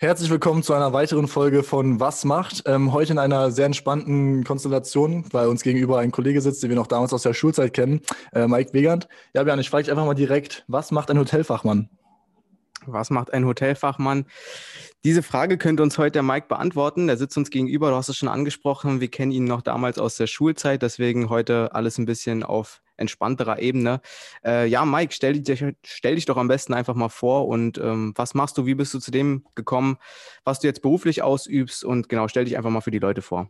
Herzlich willkommen zu einer weiteren Folge von Was macht? Ähm, heute in einer sehr entspannten Konstellation, weil uns gegenüber ein Kollege sitzt, den wir noch damals aus der Schulzeit kennen, äh, Mike Wegand. Ja, Björn, ich frage dich einfach mal direkt, was macht ein Hotelfachmann? Was macht ein Hotelfachmann? Diese Frage könnte uns heute der Mike beantworten. Der sitzt uns gegenüber, du hast es schon angesprochen. Wir kennen ihn noch damals aus der Schulzeit, deswegen heute alles ein bisschen auf entspannterer Ebene. Äh, ja, Mike, stell dich, stell dich doch am besten einfach mal vor und ähm, was machst du, wie bist du zu dem gekommen, was du jetzt beruflich ausübst und genau, stell dich einfach mal für die Leute vor.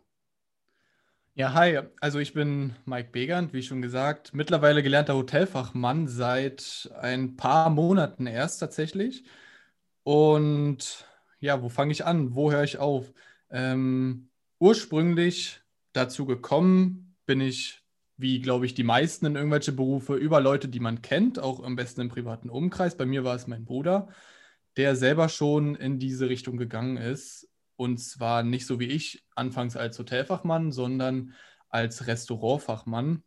Ja, hi, also ich bin Mike Begand, wie schon gesagt, mittlerweile gelernter Hotelfachmann seit ein paar Monaten erst tatsächlich. Und ja, wo fange ich an? Wo höre ich auf? Ähm, ursprünglich dazu gekommen bin ich wie, glaube ich, die meisten in irgendwelche Berufe über Leute, die man kennt, auch am besten im privaten Umkreis. Bei mir war es mein Bruder, der selber schon in diese Richtung gegangen ist. Und zwar nicht so wie ich, anfangs als Hotelfachmann, sondern als Restaurantfachmann.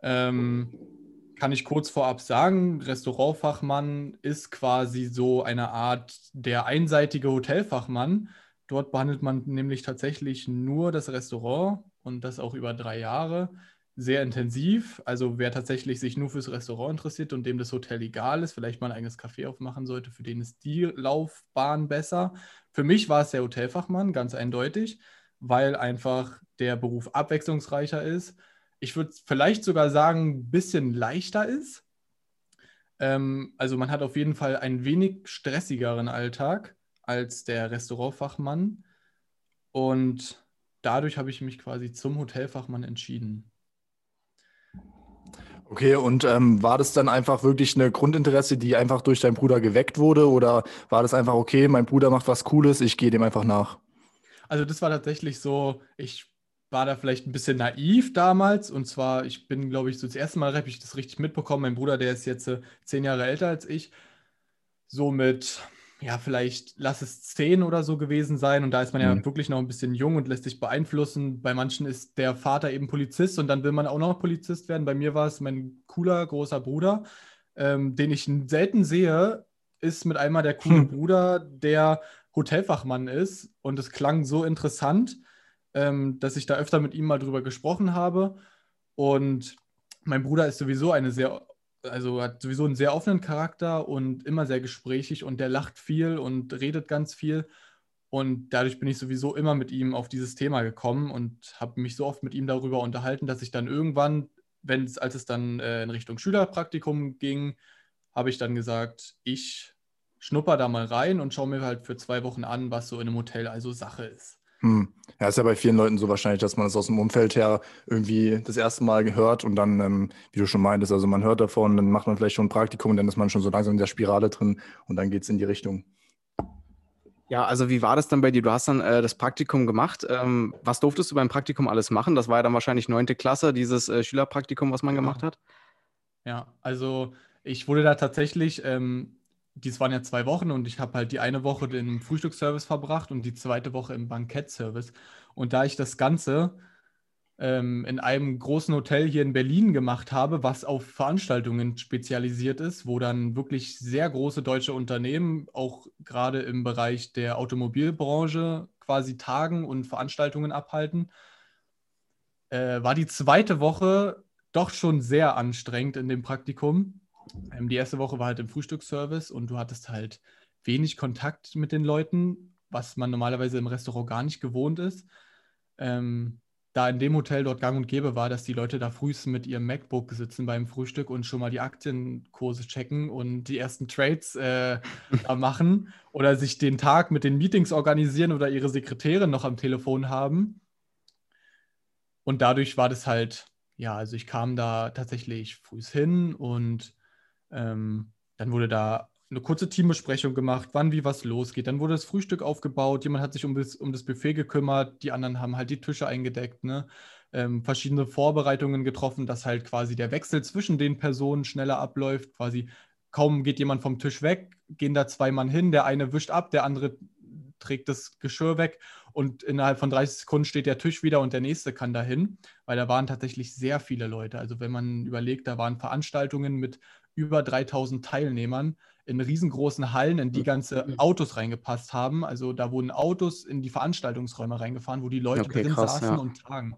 Ähm, kann ich kurz vorab sagen, Restaurantfachmann ist quasi so eine Art der einseitige Hotelfachmann. Dort behandelt man nämlich tatsächlich nur das Restaurant und das auch über drei Jahre sehr intensiv. Also wer tatsächlich sich nur fürs Restaurant interessiert und dem das Hotel egal ist, vielleicht mal ein eigenes Café aufmachen sollte, für den ist die Laufbahn besser. Für mich war es der Hotelfachmann, ganz eindeutig, weil einfach der Beruf abwechslungsreicher ist. Ich würde vielleicht sogar sagen, ein bisschen leichter ist. Ähm, also man hat auf jeden Fall einen wenig stressigeren Alltag als der Restaurantfachmann. Und dadurch habe ich mich quasi zum Hotelfachmann entschieden. Okay, und ähm, war das dann einfach wirklich eine Grundinteresse, die einfach durch deinen Bruder geweckt wurde? Oder war das einfach, okay, mein Bruder macht was Cooles, ich gehe dem einfach nach? Also das war tatsächlich so, ich war da vielleicht ein bisschen naiv damals. Und zwar, ich bin, glaube ich, so das erste Mal habe ich das richtig mitbekommen. Mein Bruder, der ist jetzt äh, zehn Jahre älter als ich. So mit ja, vielleicht lass es zehn oder so gewesen sein. Und da ist man ja mhm. wirklich noch ein bisschen jung und lässt sich beeinflussen. Bei manchen ist der Vater eben Polizist und dann will man auch noch Polizist werden. Bei mir war es mein cooler großer Bruder, ähm, den ich selten sehe, ist mit einmal der coole hm. Bruder, der Hotelfachmann ist. Und es klang so interessant, ähm, dass ich da öfter mit ihm mal drüber gesprochen habe. Und mein Bruder ist sowieso eine sehr also hat sowieso einen sehr offenen Charakter und immer sehr gesprächig und der lacht viel und redet ganz viel. Und dadurch bin ich sowieso immer mit ihm auf dieses Thema gekommen und habe mich so oft mit ihm darüber unterhalten, dass ich dann irgendwann, wenn es, als es dann äh, in Richtung Schülerpraktikum ging, habe ich dann gesagt, ich schnupper da mal rein und schaue mir halt für zwei Wochen an, was so in einem Hotel also Sache ist. Hm. Ja, ist ja bei vielen Leuten so wahrscheinlich, dass man es das aus dem Umfeld her irgendwie das erste Mal gehört und dann, ähm, wie du schon meintest, also man hört davon, dann macht man vielleicht schon ein Praktikum und dann ist man schon so langsam in der Spirale drin und dann geht es in die Richtung. Ja, also wie war das dann bei dir? Du hast dann äh, das Praktikum gemacht. Ähm, was durftest du beim Praktikum alles machen? Das war ja dann wahrscheinlich neunte Klasse, dieses äh, Schülerpraktikum, was man gemacht hat. Ja, also ich wurde da tatsächlich ähm, dies waren ja zwei Wochen und ich habe halt die eine Woche im Frühstücksservice verbracht und die zweite Woche im Bankettservice. Und da ich das Ganze ähm, in einem großen Hotel hier in Berlin gemacht habe, was auf Veranstaltungen spezialisiert ist, wo dann wirklich sehr große deutsche Unternehmen, auch gerade im Bereich der Automobilbranche, quasi Tagen und Veranstaltungen abhalten, äh, war die zweite Woche doch schon sehr anstrengend in dem Praktikum ähm, die erste Woche war halt im Frühstücksservice und du hattest halt wenig Kontakt mit den Leuten, was man normalerweise im Restaurant gar nicht gewohnt ist. Ähm, da in dem Hotel dort gang und gäbe war, dass die Leute da frühestens mit ihrem MacBook sitzen beim Frühstück und schon mal die Aktienkurse checken und die ersten Trades äh, machen oder sich den Tag mit den Meetings organisieren oder ihre Sekretärin noch am Telefon haben. Und dadurch war das halt, ja, also ich kam da tatsächlich früh hin und ähm, dann wurde da eine kurze Teambesprechung gemacht, wann wie was losgeht. Dann wurde das Frühstück aufgebaut, jemand hat sich um das, um das Buffet gekümmert, die anderen haben halt die Tische eingedeckt, ne? ähm, verschiedene Vorbereitungen getroffen, dass halt quasi der Wechsel zwischen den Personen schneller abläuft. Quasi kaum geht jemand vom Tisch weg, gehen da zwei Mann hin, der eine wischt ab, der andere trägt das Geschirr weg und innerhalb von 30 Sekunden steht der Tisch wieder und der nächste kann dahin, weil da waren tatsächlich sehr viele Leute. Also wenn man überlegt, da waren Veranstaltungen mit über 3000 Teilnehmern in riesengroßen Hallen, in die ganze Mhm. Autos reingepasst haben. Also da wurden Autos in die Veranstaltungsräume reingefahren, wo die Leute Okay, drin krass, saßen ja. und tagen.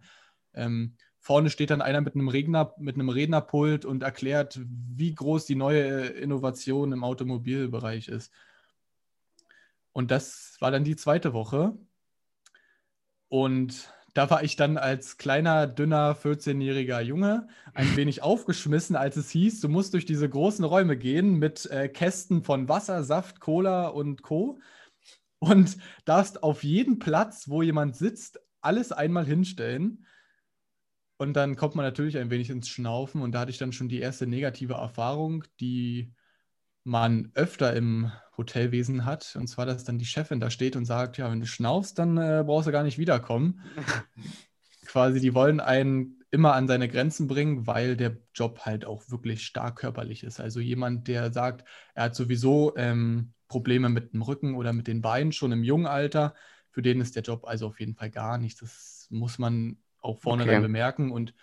Ähm, vorne steht dann einer mit einem Redner, mit einem Rednerpult und erklärt, wie groß die neue Innovation im Automobilbereich ist. Und das war dann die zweite Woche. Und da war ich dann als kleiner, dünner, 14-jähriger Junge ein wenig aufgeschmissen, als es hieß, du musst durch diese großen Räume gehen mit äh, Kästen von Wasser, Saft, Cola und Co. Und darfst auf jeden Platz, wo jemand sitzt, alles einmal hinstellen. Und dann kommt man natürlich ein wenig ins Schnaufen. Und da hatte ich dann schon die erste negative Erfahrung, die man öfter im Hotelwesen hat. Und zwar, dass dann die Chefin da steht und sagt, ja, wenn du schnaufst, dann äh, brauchst du gar nicht wiederkommen. Quasi, die wollen einen immer an seine Grenzen bringen, weil der Job halt auch wirklich stark körperlich ist. Also jemand, der sagt, er hat sowieso ähm, Probleme mit dem Rücken oder mit den Beinen schon im jungen Alter, für den ist der Job also auf jeden Fall gar nichts. Das muss man auch vornherein Okay. bemerken. Und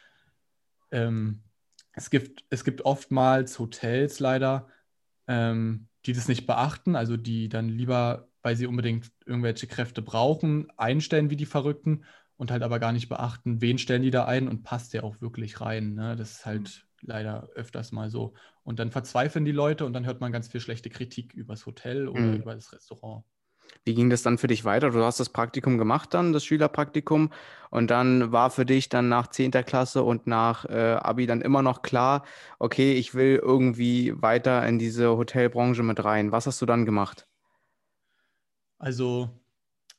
ähm, es gibt, es gibt oftmals Hotels leider, ähm, die das nicht beachten, also die dann lieber, weil sie unbedingt irgendwelche Kräfte brauchen, einstellen wie die Verrückten und halt aber gar nicht beachten, wen stellen die da ein und passt der auch wirklich rein. Ne? Das ist halt leider öfters mal so. Und dann verzweifeln die Leute und dann hört man ganz viel schlechte Kritik über das Hotel oder Mhm. über das Restaurant. Wie ging das dann für dich weiter? Du hast das Praktikum gemacht dann, das Schülerpraktikum. Und dann war für dich dann nach 10. Klasse und nach äh, Abi dann immer noch klar, okay, ich will irgendwie weiter in diese Hotelbranche mit rein. Was hast du dann gemacht? Also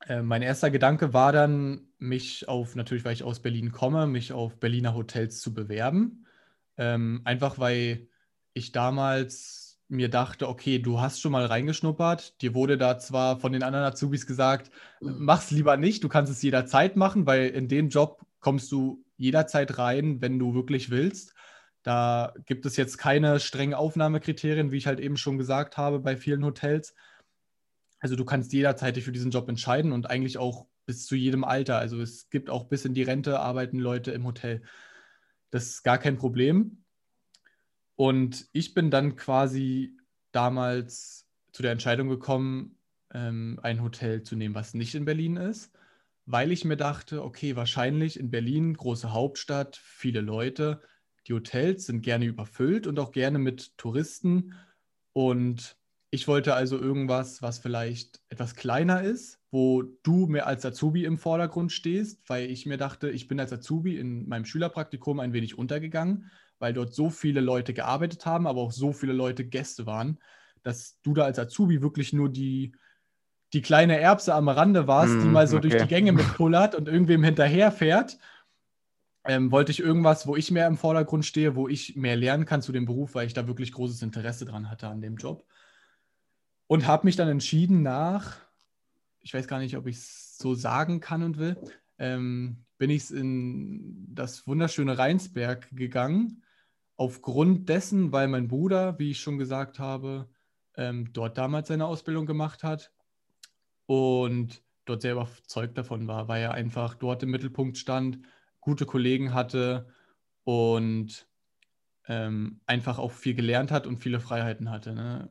äh, mein erster Gedanke war dann, mich auf, natürlich weil ich aus Berlin komme, mich auf Berliner Hotels zu bewerben. Ähm, einfach weil ich damals mir dachte, okay, du hast schon mal reingeschnuppert. Dir wurde da zwar von den anderen Azubis gesagt, mach's lieber nicht, du kannst es jederzeit machen, weil in den Job kommst du jederzeit rein, wenn du wirklich willst. Da gibt es jetzt keine strengen Aufnahmekriterien, wie ich halt eben schon gesagt habe, bei vielen Hotels. Also du kannst jederzeit dich für diesen Job entscheiden und eigentlich auch bis zu jedem Alter. Also es gibt auch bis in die Rente arbeiten Leute im Hotel. Das ist gar kein Problem. Und ich bin dann quasi damals zu der Entscheidung gekommen, ähm, ein Hotel zu nehmen, was nicht in Berlin ist, weil ich mir dachte, okay, wahrscheinlich in Berlin, große Hauptstadt, viele Leute, die Hotels sind gerne überfüllt und auch gerne mit Touristen. Und ich wollte also irgendwas, was vielleicht etwas kleiner ist, wo du mehr als Azubi im Vordergrund stehst, weil ich mir dachte, ich bin als Azubi in meinem Schülerpraktikum ein wenig untergegangen, weil dort so viele Leute gearbeitet haben, aber auch so viele Leute Gäste waren, dass du da als Azubi wirklich nur die, die kleine Erbse am Rande warst, die Mm, mal so durch okay. die Gänge mitpullert und irgendwem hinterherfährt. Ähm, wollte ich irgendwas, wo ich mehr im Vordergrund stehe, wo ich mehr lernen kann zu dem Beruf, weil ich da wirklich großes Interesse dran hatte an dem Job. Und habe mich dann entschieden nach, ich weiß gar nicht, ob ich es so sagen kann und will, ähm, bin ich in das wunderschöne Rheinsberg gegangen, aufgrund dessen, weil mein Bruder, wie ich schon gesagt habe, ähm, dort damals seine Ausbildung gemacht hat und dort sehr überzeugt davon war, weil er einfach dort im Mittelpunkt stand, gute Kollegen hatte und ähm, einfach auch viel gelernt hat und viele Freiheiten hatte. Ne?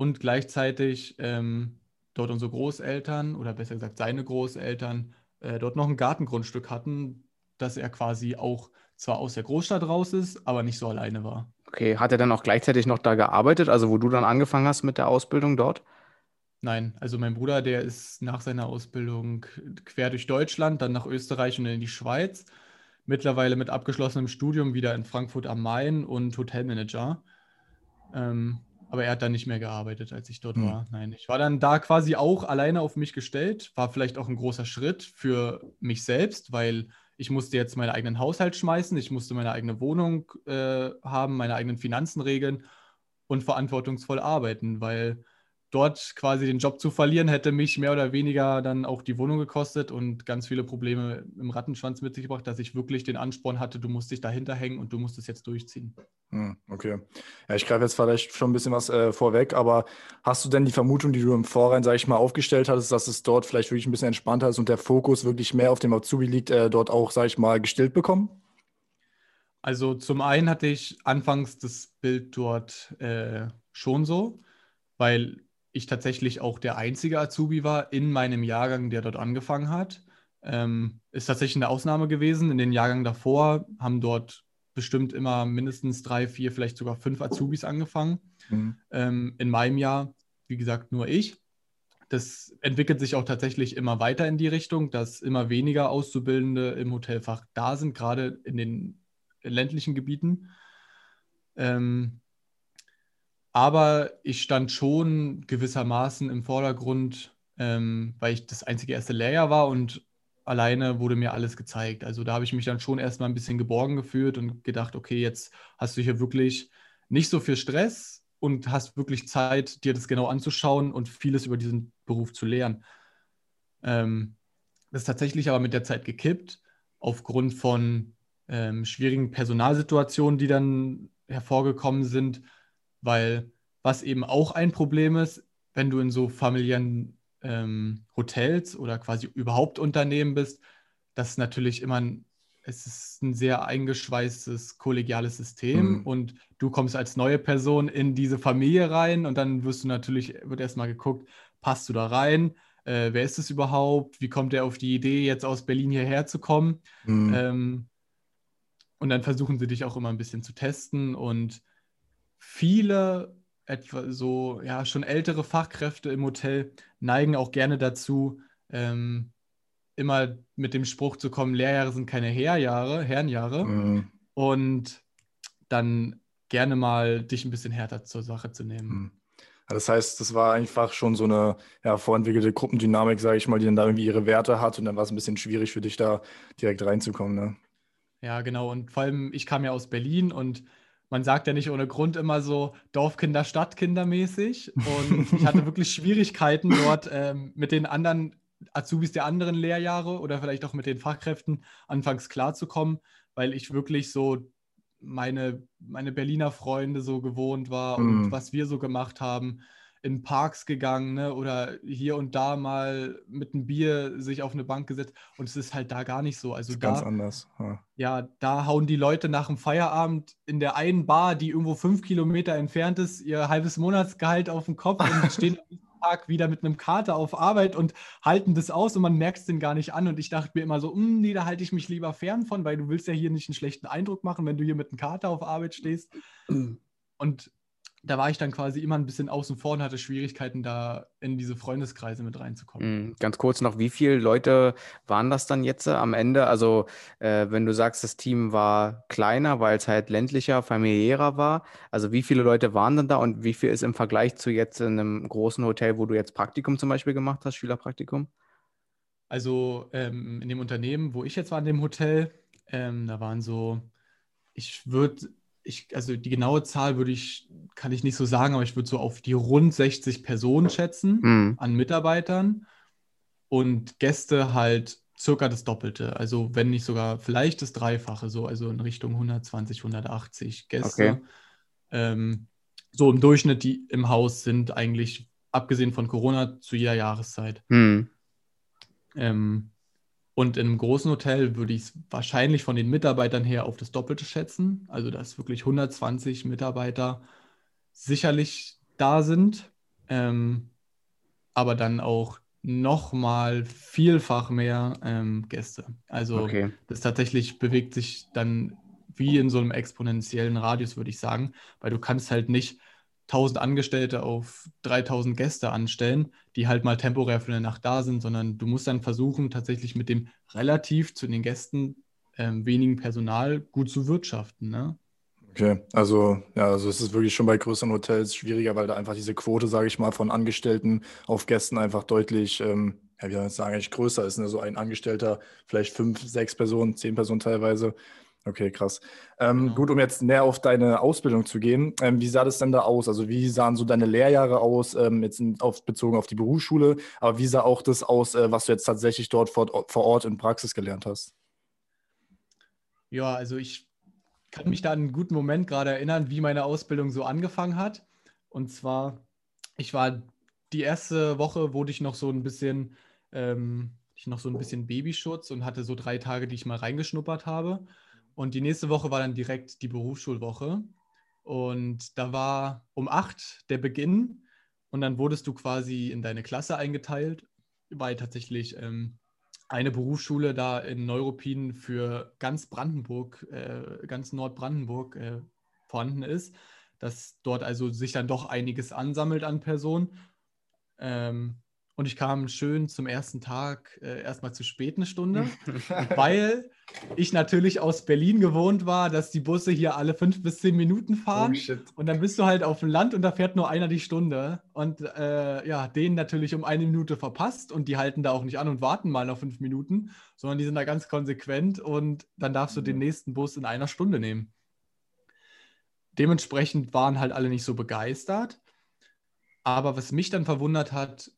Und gleichzeitig ähm, dort unsere Großeltern oder besser gesagt seine Großeltern äh, dort noch ein Gartengrundstück hatten, dass er quasi auch zwar aus der Großstadt raus ist, aber nicht so alleine war. Okay, hat er dann auch gleichzeitig noch da gearbeitet, also wo du dann angefangen hast mit der Ausbildung dort? Nein, also mein Bruder, der ist nach seiner Ausbildung quer durch Deutschland, dann nach Österreich und in die Schweiz. Mittlerweile mit abgeschlossenem Studium wieder in Frankfurt am Main und Hotelmanager. Ähm, aber er hat dann nicht mehr gearbeitet, als ich dort Hm. war. Nein, ich war dann da quasi auch alleine auf mich gestellt. War vielleicht auch ein großer Schritt für mich selbst, weil ich musste jetzt meinen eigenen Haushalt schmeißen, ich musste meine eigene Wohnung äh, haben, meine eigenen Finanzen regeln und verantwortungsvoll arbeiten, weil dort quasi den Job zu verlieren, hätte mich mehr oder weniger dann auch die Wohnung gekostet und ganz viele Probleme im Rattenschwanz mit sich gebracht, dass ich wirklich den Ansporn hatte, du musst dich dahinter hängen und du musst es jetzt durchziehen. Hm, okay. Ja, ich greife jetzt vielleicht schon ein bisschen was äh, vorweg, aber hast du denn die Vermutung, die du im Vorrein, sage ich mal, aufgestellt hattest, dass es dort vielleicht wirklich ein bisschen entspannter ist und der Fokus wirklich mehr auf dem Azubi liegt, äh, dort auch, sage ich mal, gestillt bekommen? Also zum einen hatte ich anfangs das Bild dort äh, schon so, weil ich tatsächlich auch der einzige Azubi war in meinem Jahrgang, der dort angefangen hat. Ähm, ist tatsächlich eine Ausnahme gewesen. In den Jahrgängen davor haben dort bestimmt immer mindestens drei, vier, vielleicht sogar fünf Azubis angefangen. Mhm. Ähm, in meinem Jahr, wie gesagt, nur ich. Das entwickelt sich auch tatsächlich immer weiter in die Richtung, dass immer weniger Auszubildende im Hotelfach da sind, gerade in den ländlichen Gebieten. Ähm, aber ich stand schon gewissermaßen im Vordergrund, ähm, weil ich das einzige erste Lehrjahr war und alleine wurde mir alles gezeigt. Also da habe ich mich dann schon erstmal ein bisschen geborgen gefühlt und gedacht, okay, jetzt hast du hier wirklich nicht so viel Stress und hast wirklich Zeit, dir das genau anzuschauen und vieles über diesen Beruf zu lernen. Ähm, das ist tatsächlich aber mit der Zeit gekippt, aufgrund von ähm, schwierigen Personalsituationen, die dann hervorgekommen sind weil was eben auch ein Problem ist, wenn du in so familiären ähm, Hotels oder quasi überhaupt Unternehmen bist, das ist natürlich immer ein, es ist ein sehr eingeschweißtes kollegiales System mhm. und du kommst als neue Person in diese Familie rein und dann wirst du natürlich, wird erstmal geguckt, passt du da rein? Äh, wer ist es überhaupt? Wie kommt er auf die Idee, jetzt aus Berlin hierher zu kommen? Mhm. Ähm, und dann versuchen sie dich auch immer ein bisschen zu testen und viele etwa so, ja, schon ältere Fachkräfte im Hotel neigen auch gerne dazu, ähm, immer mit dem Spruch zu kommen, Lehrjahre sind keine Herjahre, Herrenjahre. Mhm. Und dann gerne mal dich ein bisschen härter zur Sache zu nehmen. Mhm. Das heißt, das war einfach schon so eine ja, vorentwickelte Gruppendynamik, sage ich mal, die dann da irgendwie ihre Werte hat und dann war es ein bisschen schwierig für dich da direkt reinzukommen. Ne? Ja, genau. Und vor allem, ich kam ja aus Berlin und man sagt ja nicht ohne Grund immer so Dorfkinder, Stadtkinder mäßig. Und ich hatte wirklich Schwierigkeiten dort ähm, mit den anderen Azubis der anderen Lehrjahre oder vielleicht auch mit den Fachkräften anfangs klarzukommen, weil ich wirklich so meine, meine Berliner Freunde so gewohnt war und mm. was wir so gemacht haben in Parks gegangen ne? oder hier und da mal mit einem Bier sich auf eine Bank gesetzt und es ist halt da gar nicht so. Also da, ganz anders. Ja. ja. da hauen die Leute nach dem Feierabend in der einen Bar, die irgendwo fünf Kilometer entfernt ist, ihr halbes Monatsgehalt auf den Kopf und stehen am Tag wieder mit einem Kater auf Arbeit und halten das aus und man merkt es den gar nicht an. Und ich dachte mir immer so, hm, nee, da halte ich mich lieber fern von, weil du willst ja hier nicht einen schlechten Eindruck machen, wenn du hier mit einem Kater auf Arbeit stehst. Und da war ich dann quasi immer ein bisschen außen vor und hatte Schwierigkeiten, da in diese Freundeskreise mit reinzukommen. Mhm. Ganz kurz noch, wie viele Leute waren das dann jetzt äh, am Ende? Also, äh, wenn du sagst, das Team war kleiner, weil es halt ländlicher, familiärer war, also wie viele Leute waren dann da und wie viel ist im Vergleich zu jetzt in einem großen Hotel, wo du jetzt Praktikum zum Beispiel gemacht hast, Schülerpraktikum? Also, ähm, in dem Unternehmen, wo ich jetzt war, in dem Hotel, ähm, da waren so, ich würde ich, also die genaue Zahl würde ich, kann ich nicht so sagen, aber ich würde so auf die rund 60 Personen schätzen mhm. an Mitarbeitern und Gäste halt circa das Doppelte. Also wenn nicht sogar vielleicht das Dreifache, so also in Richtung 120, 180 Gäste. Okay. Ähm, so im Durchschnitt, die im Haus sind, eigentlich abgesehen von Corona zu jeder Jahreszeit. Mhm. Ähm, und in einem großen Hotel würde ich es wahrscheinlich von den Mitarbeitern her auf das Doppelte schätzen. Also, dass wirklich 120 Mitarbeiter sicherlich da sind, ähm, aber dann auch nochmal vielfach mehr ähm, Gäste. Also, okay. das tatsächlich bewegt sich dann wie in so einem exponentiellen Radius, würde ich sagen, weil du kannst halt nicht 1000 Angestellte auf 3000 Gäste anstellen, die halt mal temporär für eine Nacht da sind, sondern du musst dann versuchen, tatsächlich mit dem relativ zu den Gästen ähm, wenigen Personal gut zu wirtschaften. Ne? Okay, also ja, also es ist wirklich schon bei größeren Hotels schwieriger, weil da einfach diese Quote, sage ich mal, von Angestellten auf Gästen einfach deutlich, ähm, ja, wie soll ich sagen, eigentlich größer ist. Ne? So ein Angestellter, vielleicht fünf, sechs Personen, zehn Personen teilweise. Okay, krass. Ähm, genau. Gut, um jetzt näher auf deine Ausbildung zu gehen, ähm, wie sah das denn da aus? Also wie sahen so deine Lehrjahre aus, ähm, jetzt in, auf, bezogen auf die Berufsschule, aber wie sah auch das aus, äh, was du jetzt tatsächlich dort vor, vor Ort in Praxis gelernt hast? Ja, also ich kann mich da an einen guten Moment gerade erinnern, wie meine Ausbildung so angefangen hat. Und zwar, ich war die erste Woche, wurde ich noch so ein bisschen, ähm, ich noch so ein bisschen Babyschutz und hatte so drei Tage, die ich mal reingeschnuppert habe. Und die nächste Woche war dann direkt die Berufsschulwoche. Und da war um acht der Beginn und dann wurdest du quasi in deine Klasse eingeteilt, weil tatsächlich ähm, eine Berufsschule da in Neuruppin für ganz Brandenburg, äh, ganz Nordbrandenburg äh, vorhanden ist, dass dort also sich dann doch einiges ansammelt an Personen. Ähm, und ich kam schön zum ersten Tag äh, erstmal zu spät eine Stunde, weil ich natürlich aus Berlin gewohnt war, dass die Busse hier alle fünf bis zehn Minuten fahren. Oh, und dann bist du halt auf dem Land und da fährt nur einer die Stunde. Und äh, ja, den natürlich um eine Minute verpasst und die halten da auch nicht an und warten mal noch fünf Minuten, sondern die sind da ganz konsequent und dann darfst du den mhm. nächsten Bus in einer Stunde nehmen. Dementsprechend waren halt alle nicht so begeistert. Aber was mich dann verwundert hat,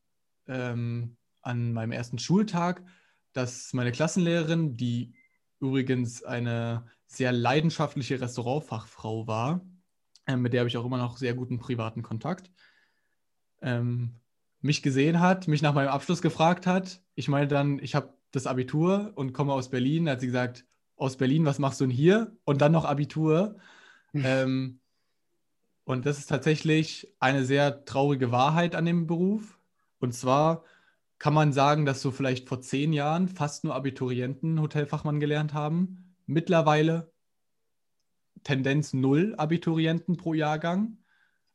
ähm, an meinem ersten Schultag, dass meine Klassenlehrerin, die übrigens eine sehr leidenschaftliche Restaurantfachfrau war, äh, mit der habe ich auch immer noch sehr guten privaten Kontakt, ähm, mich gesehen hat, mich nach meinem Abschluss gefragt hat. Ich meine dann, ich habe das Abitur und komme aus Berlin. Da hat sie gesagt, aus Berlin, was machst du denn hier? Und dann noch Abitur. ähm, und das ist tatsächlich eine sehr traurige Wahrheit an dem Beruf. Und zwar kann man sagen, dass so vielleicht vor zehn Jahren fast nur Abiturienten Hotelfachmann gelernt haben. Mittlerweile Tendenz null Abiturienten pro Jahrgang.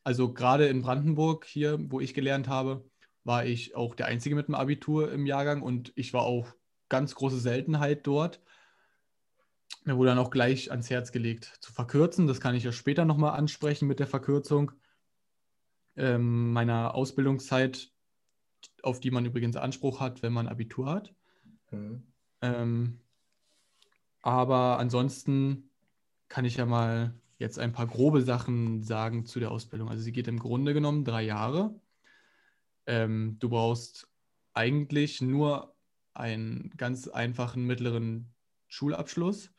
Also gerade in Brandenburg hier, wo ich gelernt habe, war ich auch der Einzige mit dem Abitur im Jahrgang und ich war auch ganz große Seltenheit dort. Mir wurde dann auch gleich ans Herz gelegt zu verkürzen. Das kann ich ja später nochmal ansprechen mit der Verkürzung ähm, meiner Ausbildungszeit auf die man übrigens Anspruch hat, wenn man Abitur hat. Mhm. Ähm, aber ansonsten kann ich ja mal jetzt ein paar grobe Sachen sagen zu der Ausbildung. Also sie geht im Grunde genommen drei Jahre. Ähm, du brauchst eigentlich nur einen ganz einfachen mittleren Schulabschluss.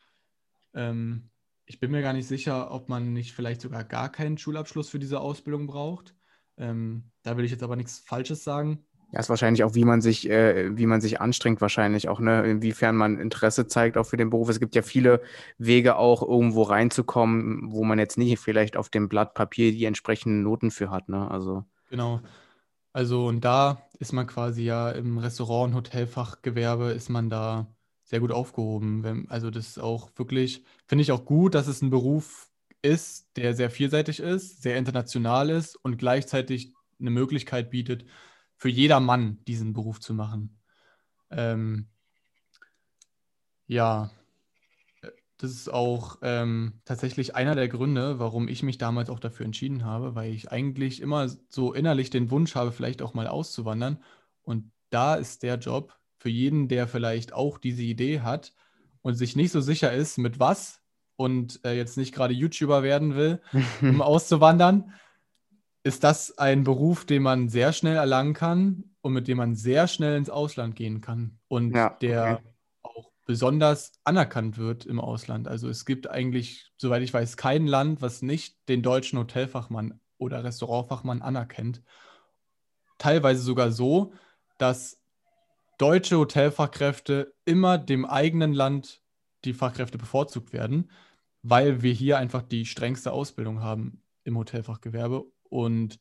Ähm, ich bin mir gar nicht sicher, ob man nicht vielleicht sogar gar keinen Schulabschluss für diese Ausbildung braucht. Ähm, da will ich jetzt aber nichts Falsches sagen. Ja, ist wahrscheinlich auch, wie man sich, äh, wie man sich anstrengt, wahrscheinlich auch, ne? Inwiefern man Interesse zeigt auch für den Beruf. Es gibt ja viele Wege auch irgendwo reinzukommen, wo man jetzt nicht vielleicht auf dem Blatt Papier die entsprechenden Noten für hat, ne? Also. Genau. Also und da ist man quasi ja im Restaurant- und Hotelfachgewerbe ist man da sehr gut aufgehoben. Wenn, also das ist auch wirklich, finde ich auch gut, dass es ein Beruf ist, der sehr vielseitig ist, sehr international ist und gleichzeitig eine Möglichkeit bietet, für jedermann diesen Beruf zu machen. Ähm, ja, das ist auch ähm, tatsächlich einer der Gründe, warum ich mich damals auch dafür entschieden habe, weil ich eigentlich immer so innerlich den Wunsch habe, vielleicht auch mal auszuwandern. Und da ist der Job für jeden, der vielleicht auch diese Idee hat und sich nicht so sicher ist, mit was und äh, jetzt nicht gerade YouTuber werden will, um auszuwandern, ist das ein Beruf, den man sehr schnell erlangen kann und mit dem man sehr schnell ins Ausland gehen kann und ja, der okay. auch besonders anerkannt wird im Ausland. Also es gibt eigentlich, soweit ich weiß, kein Land, was nicht den deutschen Hotelfachmann oder Restaurantfachmann anerkennt. Teilweise sogar so, dass deutsche Hotelfachkräfte immer dem eigenen Land die Fachkräfte bevorzugt werden, weil wir hier einfach die strengste Ausbildung haben im Hotelfachgewerbe und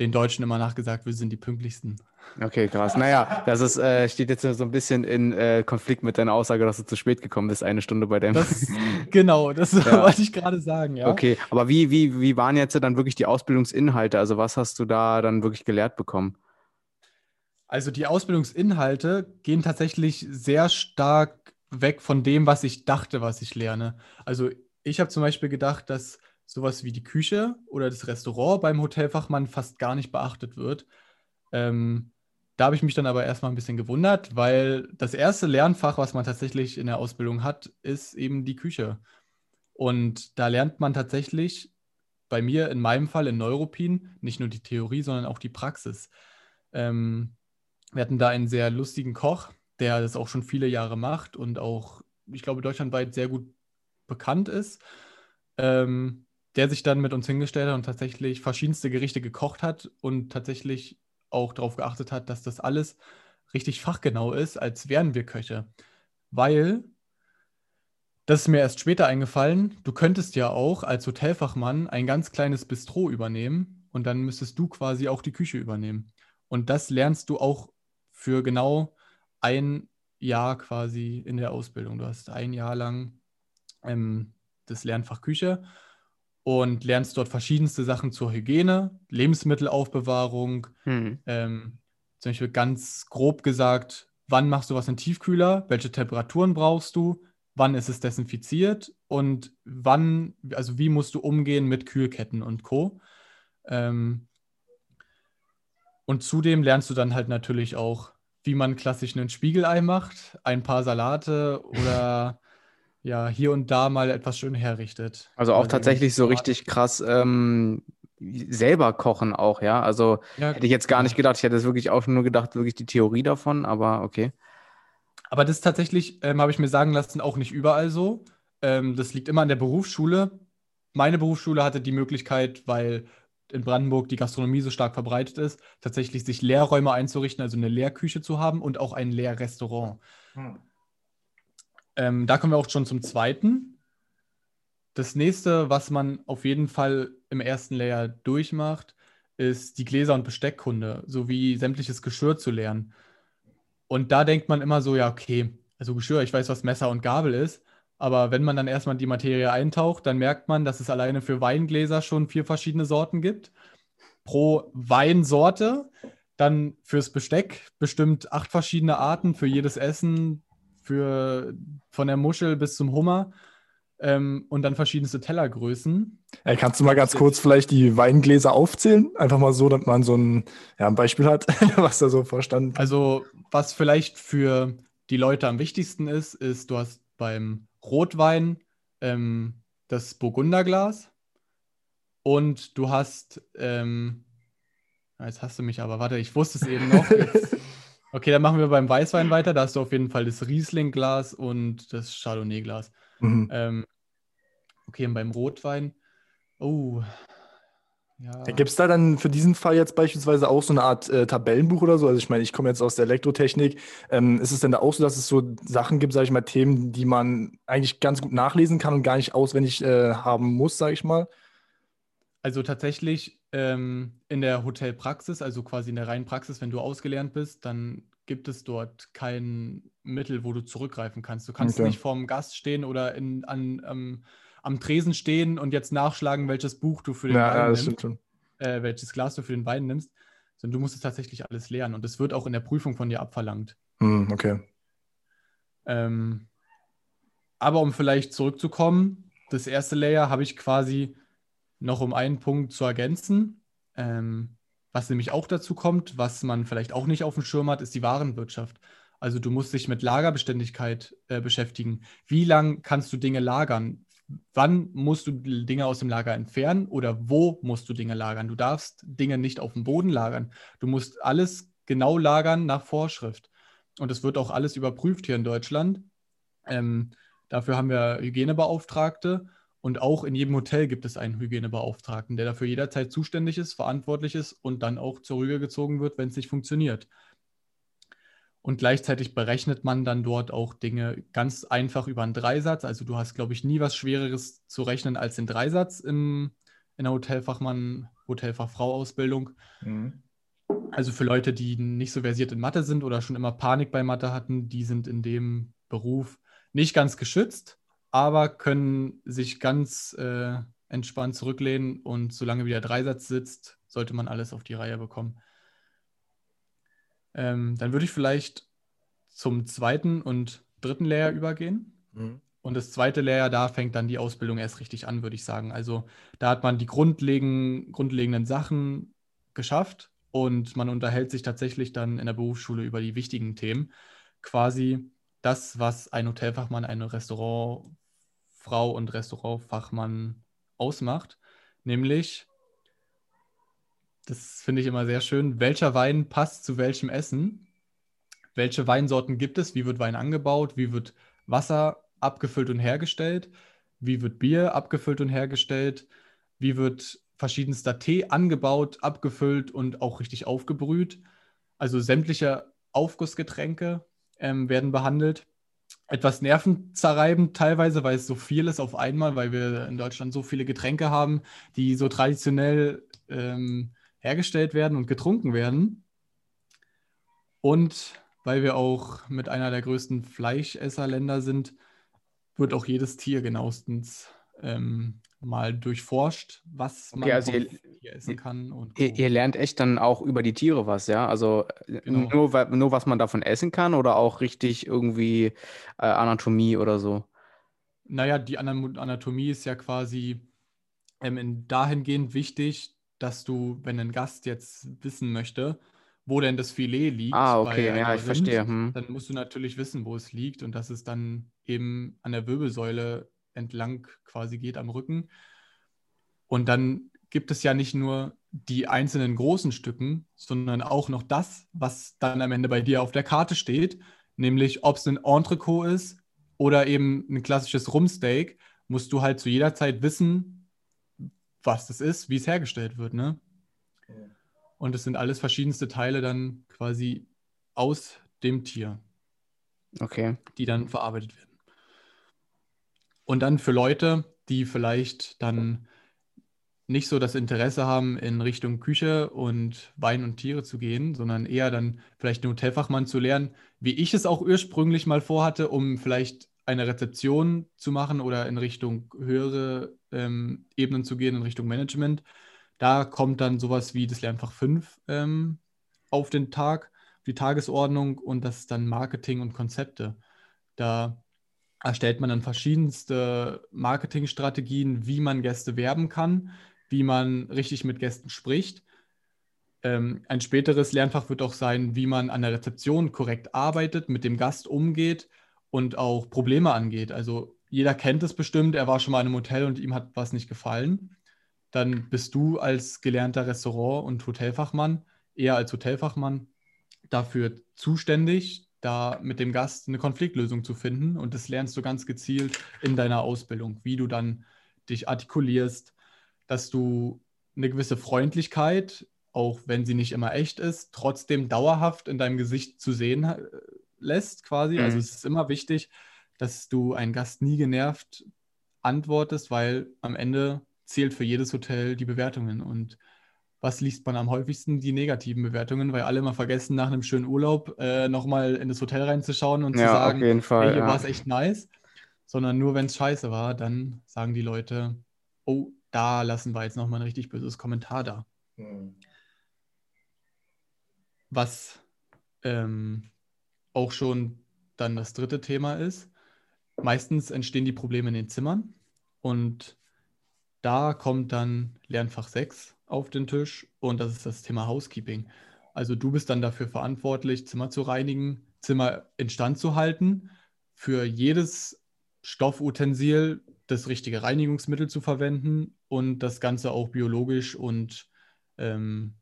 den Deutschen immer nachgesagt, wir sind die pünktlichsten. Okay, krass. Naja, das ist, äh, steht jetzt so ein bisschen in äh, Konflikt mit deiner Aussage, dass du zu spät gekommen bist, eine Stunde bei deinem. Das, genau, das ja. wollte ich gerade sagen, ja. Okay, aber wie, wie, wie waren jetzt dann wirklich die Ausbildungsinhalte? Also, was hast du da dann wirklich gelehrt bekommen? Also, die Ausbildungsinhalte gehen tatsächlich sehr stark weg von dem, was ich dachte, was ich lerne. Also, ich habe zum Beispiel gedacht, dass sowas wie die Küche oder das Restaurant beim Hotelfachmann fast gar nicht beachtet wird. Ähm, da habe ich mich dann aber erstmal ein bisschen gewundert, weil das erste Lernfach, was man tatsächlich in der Ausbildung hat, ist eben die Küche. Und da lernt man tatsächlich, bei mir in meinem Fall in Neuropin, nicht nur die Theorie, sondern auch die Praxis. Ähm, wir hatten da einen sehr lustigen Koch, der das auch schon viele Jahre macht und auch, ich glaube, deutschlandweit sehr gut bekannt ist. Ähm, der sich dann mit uns hingestellt hat und tatsächlich verschiedenste Gerichte gekocht hat und tatsächlich auch darauf geachtet hat, dass das alles richtig fachgenau ist, als wären wir Köche. Weil Das ist mir erst später eingefallen. Du könntest ja auch als Hotelfachmann ein ganz kleines Bistro übernehmen und dann müsstest du quasi auch die Küche übernehmen. Und das lernst du auch für genau ein Jahr quasi in der Ausbildung. Du hast ein Jahr lang ähm, das Lernfach Küche und lernst dort verschiedenste Sachen zur Hygiene, Lebensmittelaufbewahrung, hm. ähm, zum Beispiel ganz grob gesagt, wann machst du was in Tiefkühler, welche Temperaturen brauchst du, wann ist es desinfiziert und wann, also wie musst du umgehen mit Kühlketten und Co. Ähm, und zudem lernst du dann halt natürlich auch, wie man klassisch einen Spiegelei macht, ein paar Salate oder ja, hier und da mal etwas schön herrichtet. Also auch also tatsächlich so richtig krass ähm, selber kochen auch, ja. Also ja, hätte ich jetzt gar nicht gedacht. Ich hätte es wirklich auch nur gedacht, wirklich die Theorie davon, aber okay. Aber das ist tatsächlich, ähm, habe ich mir sagen lassen, auch nicht überall so. Ähm, das liegt immer an der Berufsschule. Meine Berufsschule hatte die Möglichkeit, weil in Brandenburg die Gastronomie so stark verbreitet ist, tatsächlich sich Lehrräume einzurichten, also eine Lehrküche zu haben und auch ein Lehrrestaurant. Hm. Ähm, da kommen wir auch schon zum zweiten. Das nächste, was man auf jeden Fall im ersten Layer durchmacht, ist die Gläser- und Besteckkunde sowie sämtliches Geschirr zu lernen. Und da denkt man immer so, ja, okay, also Geschirr, ich weiß, was Messer und Gabel ist, aber wenn man dann erstmal die Materie eintaucht, dann merkt man, dass es alleine für Weingläser schon vier verschiedene Sorten gibt. Pro Weinsorte, dann fürs Besteck bestimmt acht verschiedene Arten für jedes Essen, für von der Muschel bis zum Hummer. Ähm, und dann verschiedenste Tellergrößen. Hey, kannst du mal ganz kurz vielleicht die Weingläser aufzählen? Einfach mal so, dass man so ein, ja, ein Beispiel hat, was da so verstanden Also, was vielleicht für die Leute am wichtigsten ist, ist, du hast beim Rotwein ähm, das Burgunderglas und du hast, ähm, jetzt hast du mich aber, warte, ich wusste es eben noch. Jetzt, okay, dann machen wir beim Weißwein weiter. Da hast du auf jeden Fall das Riesling-Glas und das Chardonnay-Glas. Mhm. Ähm, okay, und beim Rotwein, oh, ja. Gibt es da dann für diesen Fall jetzt beispielsweise auch so eine Art äh, Tabellenbuch oder so? Also ich meine, ich komme jetzt aus der Elektrotechnik. Ähm, ist es denn da auch so, dass es so Sachen gibt, sage ich mal, Themen, die man eigentlich ganz gut nachlesen kann und gar nicht auswendig äh, haben muss, sage ich mal? Also tatsächlich ähm, in der Hotelpraxis, also quasi in der reinen Praxis, wenn du ausgelernt bist, dann gibt es dort kein Mittel, wo du zurückgreifen kannst. Du kannst okay. nicht vorm Gast stehen oder in, an, ähm, am Tresen stehen und jetzt nachschlagen, welches Buch du für den ja, Wein ja, nimmst, schon. Äh, welches Glas du für den Wein nimmst, sondern du musst es tatsächlich alles lernen und es wird auch in der Prüfung von dir abverlangt. Hm, okay. Ähm, aber um vielleicht zurückzukommen, das erste Layer habe ich quasi noch um einen Punkt zu ergänzen. Ähm, was nämlich auch dazu kommt, was man vielleicht auch nicht auf dem Schirm hat, ist die Warenwirtschaft. Also du musst dich mit Lagerbeständigkeit äh, beschäftigen. Wie lange kannst du Dinge lagern? wann musst du Dinge aus dem Lager entfernen oder wo musst du Dinge lagern. Du darfst Dinge nicht auf dem Boden lagern. Du musst alles genau lagern nach Vorschrift. Und es wird auch alles überprüft hier in Deutschland. Ähm, dafür haben wir Hygienebeauftragte und auch in jedem Hotel gibt es einen Hygienebeauftragten, der dafür jederzeit zuständig ist, verantwortlich ist und dann auch zur Rüge gezogen wird, wenn es nicht funktioniert. Und gleichzeitig berechnet man dann dort auch Dinge ganz einfach über einen Dreisatz. Also du hast, glaube ich, nie was Schwereres zu rechnen als den Dreisatz im, in der Hotelfachmann, Hotelfachfrau-Ausbildung. Mhm. Also für Leute, die nicht so versiert in Mathe sind oder schon immer Panik bei Mathe hatten, die sind in dem Beruf nicht ganz geschützt, aber können sich ganz äh, entspannt zurücklehnen und solange wie der Dreisatz sitzt, sollte man alles auf die Reihe bekommen. Ähm, dann würde ich vielleicht zum zweiten und dritten Layer übergehen. Mhm. Und das zweite Layer, da fängt dann die Ausbildung erst richtig an, würde ich sagen. Also da hat man die grundlegenden, grundlegenden Sachen geschafft und man unterhält sich tatsächlich dann in der Berufsschule über die wichtigen Themen. Quasi das, was ein Hotelfachmann, eine Restaurantfrau und Restaurantfachmann ausmacht, nämlich das finde ich immer sehr schön. Welcher Wein passt zu welchem Essen? Welche Weinsorten gibt es? Wie wird Wein angebaut? Wie wird Wasser abgefüllt und hergestellt? Wie wird Bier abgefüllt und hergestellt? Wie wird verschiedenster Tee angebaut, abgefüllt und auch richtig aufgebrüht? Also sämtliche Aufgussgetränke ähm, werden behandelt. Etwas nervenzerreibend teilweise, weil es so viel ist auf einmal, weil wir in Deutschland so viele Getränke haben, die so traditionell ähm, hergestellt werden und getrunken werden. Und weil wir auch mit einer der größten Fleischesserländer sind, wird auch jedes Tier genauestens ähm, mal durchforscht, was man Okay, also ihr, Tier essen kann. Und ihr, ihr lernt echt dann auch über die Tiere was, ja? Also äh, Genau. nur, nur was man davon essen kann oder auch richtig irgendwie äh, Anatomie oder so? Naja, die Anatomie ist ja quasi ähm, in dahingehend wichtig, dass du, wenn ein Gast jetzt wissen möchte, wo denn das Filet liegt Ah, okay, ja, ich verstehe. Hm. dann musst du natürlich wissen, wo es liegt und dass es dann eben an der Wirbelsäule entlang quasi geht am Rücken. Und dann gibt es ja nicht nur die einzelnen großen Stücken, sondern auch noch das, was dann am Ende bei dir auf der Karte steht, nämlich ob es ein Entrecot ist oder eben ein klassisches Rumsteak, musst du halt zu jeder Zeit wissen, was das ist, wie es hergestellt wird, ne? Und es sind alles verschiedenste Teile dann quasi aus dem Tier, Okay. die dann verarbeitet werden. Und dann für Leute, die vielleicht dann nicht so das Interesse haben, in Richtung Küche und Wein und Tiere zu gehen, sondern eher dann vielleicht einen Hotelfachmann zu lernen, wie ich es auch ursprünglich mal vorhatte, um vielleicht eine Rezeption zu machen oder in Richtung höhere ähm, Ebenen zu gehen, in Richtung Management. Da kommt dann sowas wie das Lernfach 5 ähm, auf den Tag, die Tagesordnung und das ist dann Marketing und Konzepte. Da erstellt man dann verschiedenste Marketingstrategien, wie man Gäste werben kann, wie man richtig mit Gästen spricht. Ähm, ein späteres Lernfach wird auch sein, wie man an der Rezeption korrekt arbeitet, mit dem Gast umgeht und auch Probleme angeht. Also jeder kennt es bestimmt, er war schon mal in einem Hotel und ihm hat was nicht gefallen. Dann bist du als gelernter Restaurant- und Hotelfachmann, eher als Hotelfachmann, dafür zuständig, da mit dem Gast eine Konfliktlösung zu finden. Und das lernst du ganz gezielt in deiner Ausbildung, wie du dann dich artikulierst, dass du eine gewisse Freundlichkeit, auch wenn sie nicht immer echt ist, trotzdem dauerhaft in deinem Gesicht zu sehen äh, lässt, quasi. Also Mhm. es ist immer wichtig, dass du einen Gast nie genervt antwortest, weil am Ende zählt für jedes Hotel die Bewertungen. Und was liest man am häufigsten? Die negativen Bewertungen, weil alle immer vergessen, nach einem schönen Urlaub äh, nochmal in das Hotel reinzuschauen und zu Ja, sagen, auf jeden Fall. hey, hier ja. war es echt nice. Sondern nur wenn es scheiße war, dann sagen die Leute, oh, da lassen wir jetzt nochmal ein richtig böses Kommentar da. Was ähm, auch schon dann das dritte Thema ist. Meistens entstehen die Probleme in den Zimmern und da kommt dann Lernfach 6 auf den Tisch und das ist das Thema Housekeeping. Also du bist dann dafür verantwortlich, Zimmer zu reinigen, Zimmer instand zu halten, für jedes Stoffutensil das richtige Reinigungsmittel zu verwenden und das Ganze auch biologisch und ähm,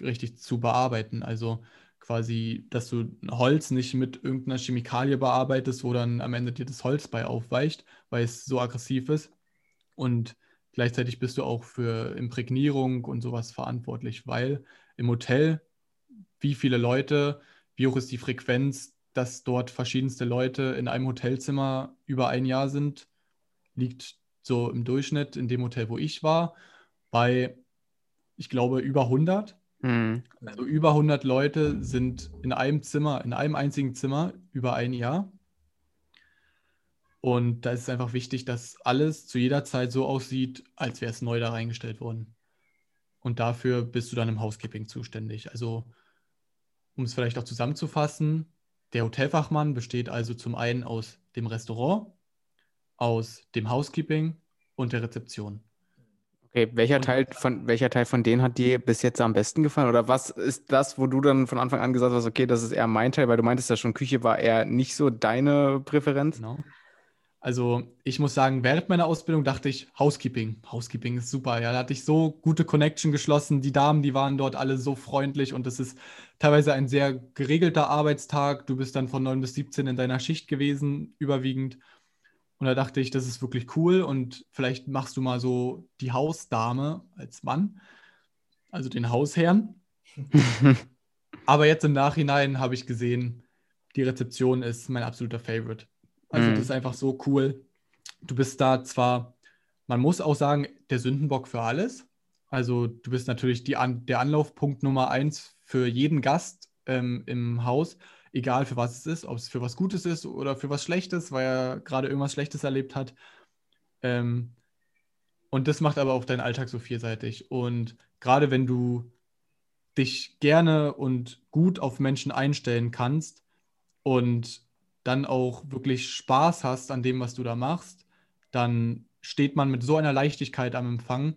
richtig zu bearbeiten. Also quasi, dass du Holz nicht mit irgendeiner Chemikalie bearbeitest, wo dann am Ende dir das Holz bei aufweicht, weil es so aggressiv ist. Und gleichzeitig bist du auch für Imprägnierung und sowas verantwortlich, weil im Hotel, wie viele Leute, wie hoch ist die Frequenz, dass dort verschiedenste Leute in einem Hotelzimmer über ein Jahr sind, liegt so im Durchschnitt in dem Hotel, wo ich war, bei, ich glaube, über 100. Mhm. Also über 100 Leute sind in einem Zimmer, in einem einzigen Zimmer über ein Jahr. Und da ist es einfach wichtig, dass alles zu jeder Zeit so aussieht, als wäre es neu da reingestellt worden. Und dafür bist du dann im Housekeeping zuständig. Also, um es vielleicht auch zusammenzufassen, der Hotelfachmann besteht also zum einen aus dem Restaurant, aus dem Housekeeping und der Rezeption. Okay, welcher Und- Teil von welcher Teil von denen hat dir bis jetzt am besten gefallen? Oder was ist das, wo du dann von Anfang an gesagt hast, okay, das ist eher mein Teil, weil du meintest ja schon, Küche war eher nicht so deine Präferenz? Genau. Also ich muss sagen, während meiner Ausbildung dachte ich, Housekeeping. Housekeeping ist super. Ja, da hatte ich so gute Connection geschlossen. Die Damen, die waren dort alle so freundlich und es ist teilweise ein sehr geregelter Arbeitstag. Du bist dann von 9 bis 17 in deiner Schicht gewesen, überwiegend. Und da dachte ich, das ist wirklich cool und vielleicht machst du mal so die Hausdame als Mann, also den Hausherrn. Aber jetzt im Nachhinein habe ich gesehen, die Rezeption ist mein absoluter Favorite. Also Mhm. das ist einfach so cool. Du bist da zwar, man muss auch sagen, der Sündenbock für alles. Also du bist natürlich die An der Anlaufpunkt Nummer eins für jeden Gast ähm, im Haus, egal für was es ist, ob es für was Gutes ist oder für was Schlechtes, weil er gerade irgendwas Schlechtes erlebt hat. Ähm, und das macht aber auch deinen Alltag so vielseitig. Und gerade wenn du dich gerne und gut auf Menschen einstellen kannst und dann auch wirklich Spaß hast an dem, was du da machst, dann steht man mit so einer Leichtigkeit am Empfang,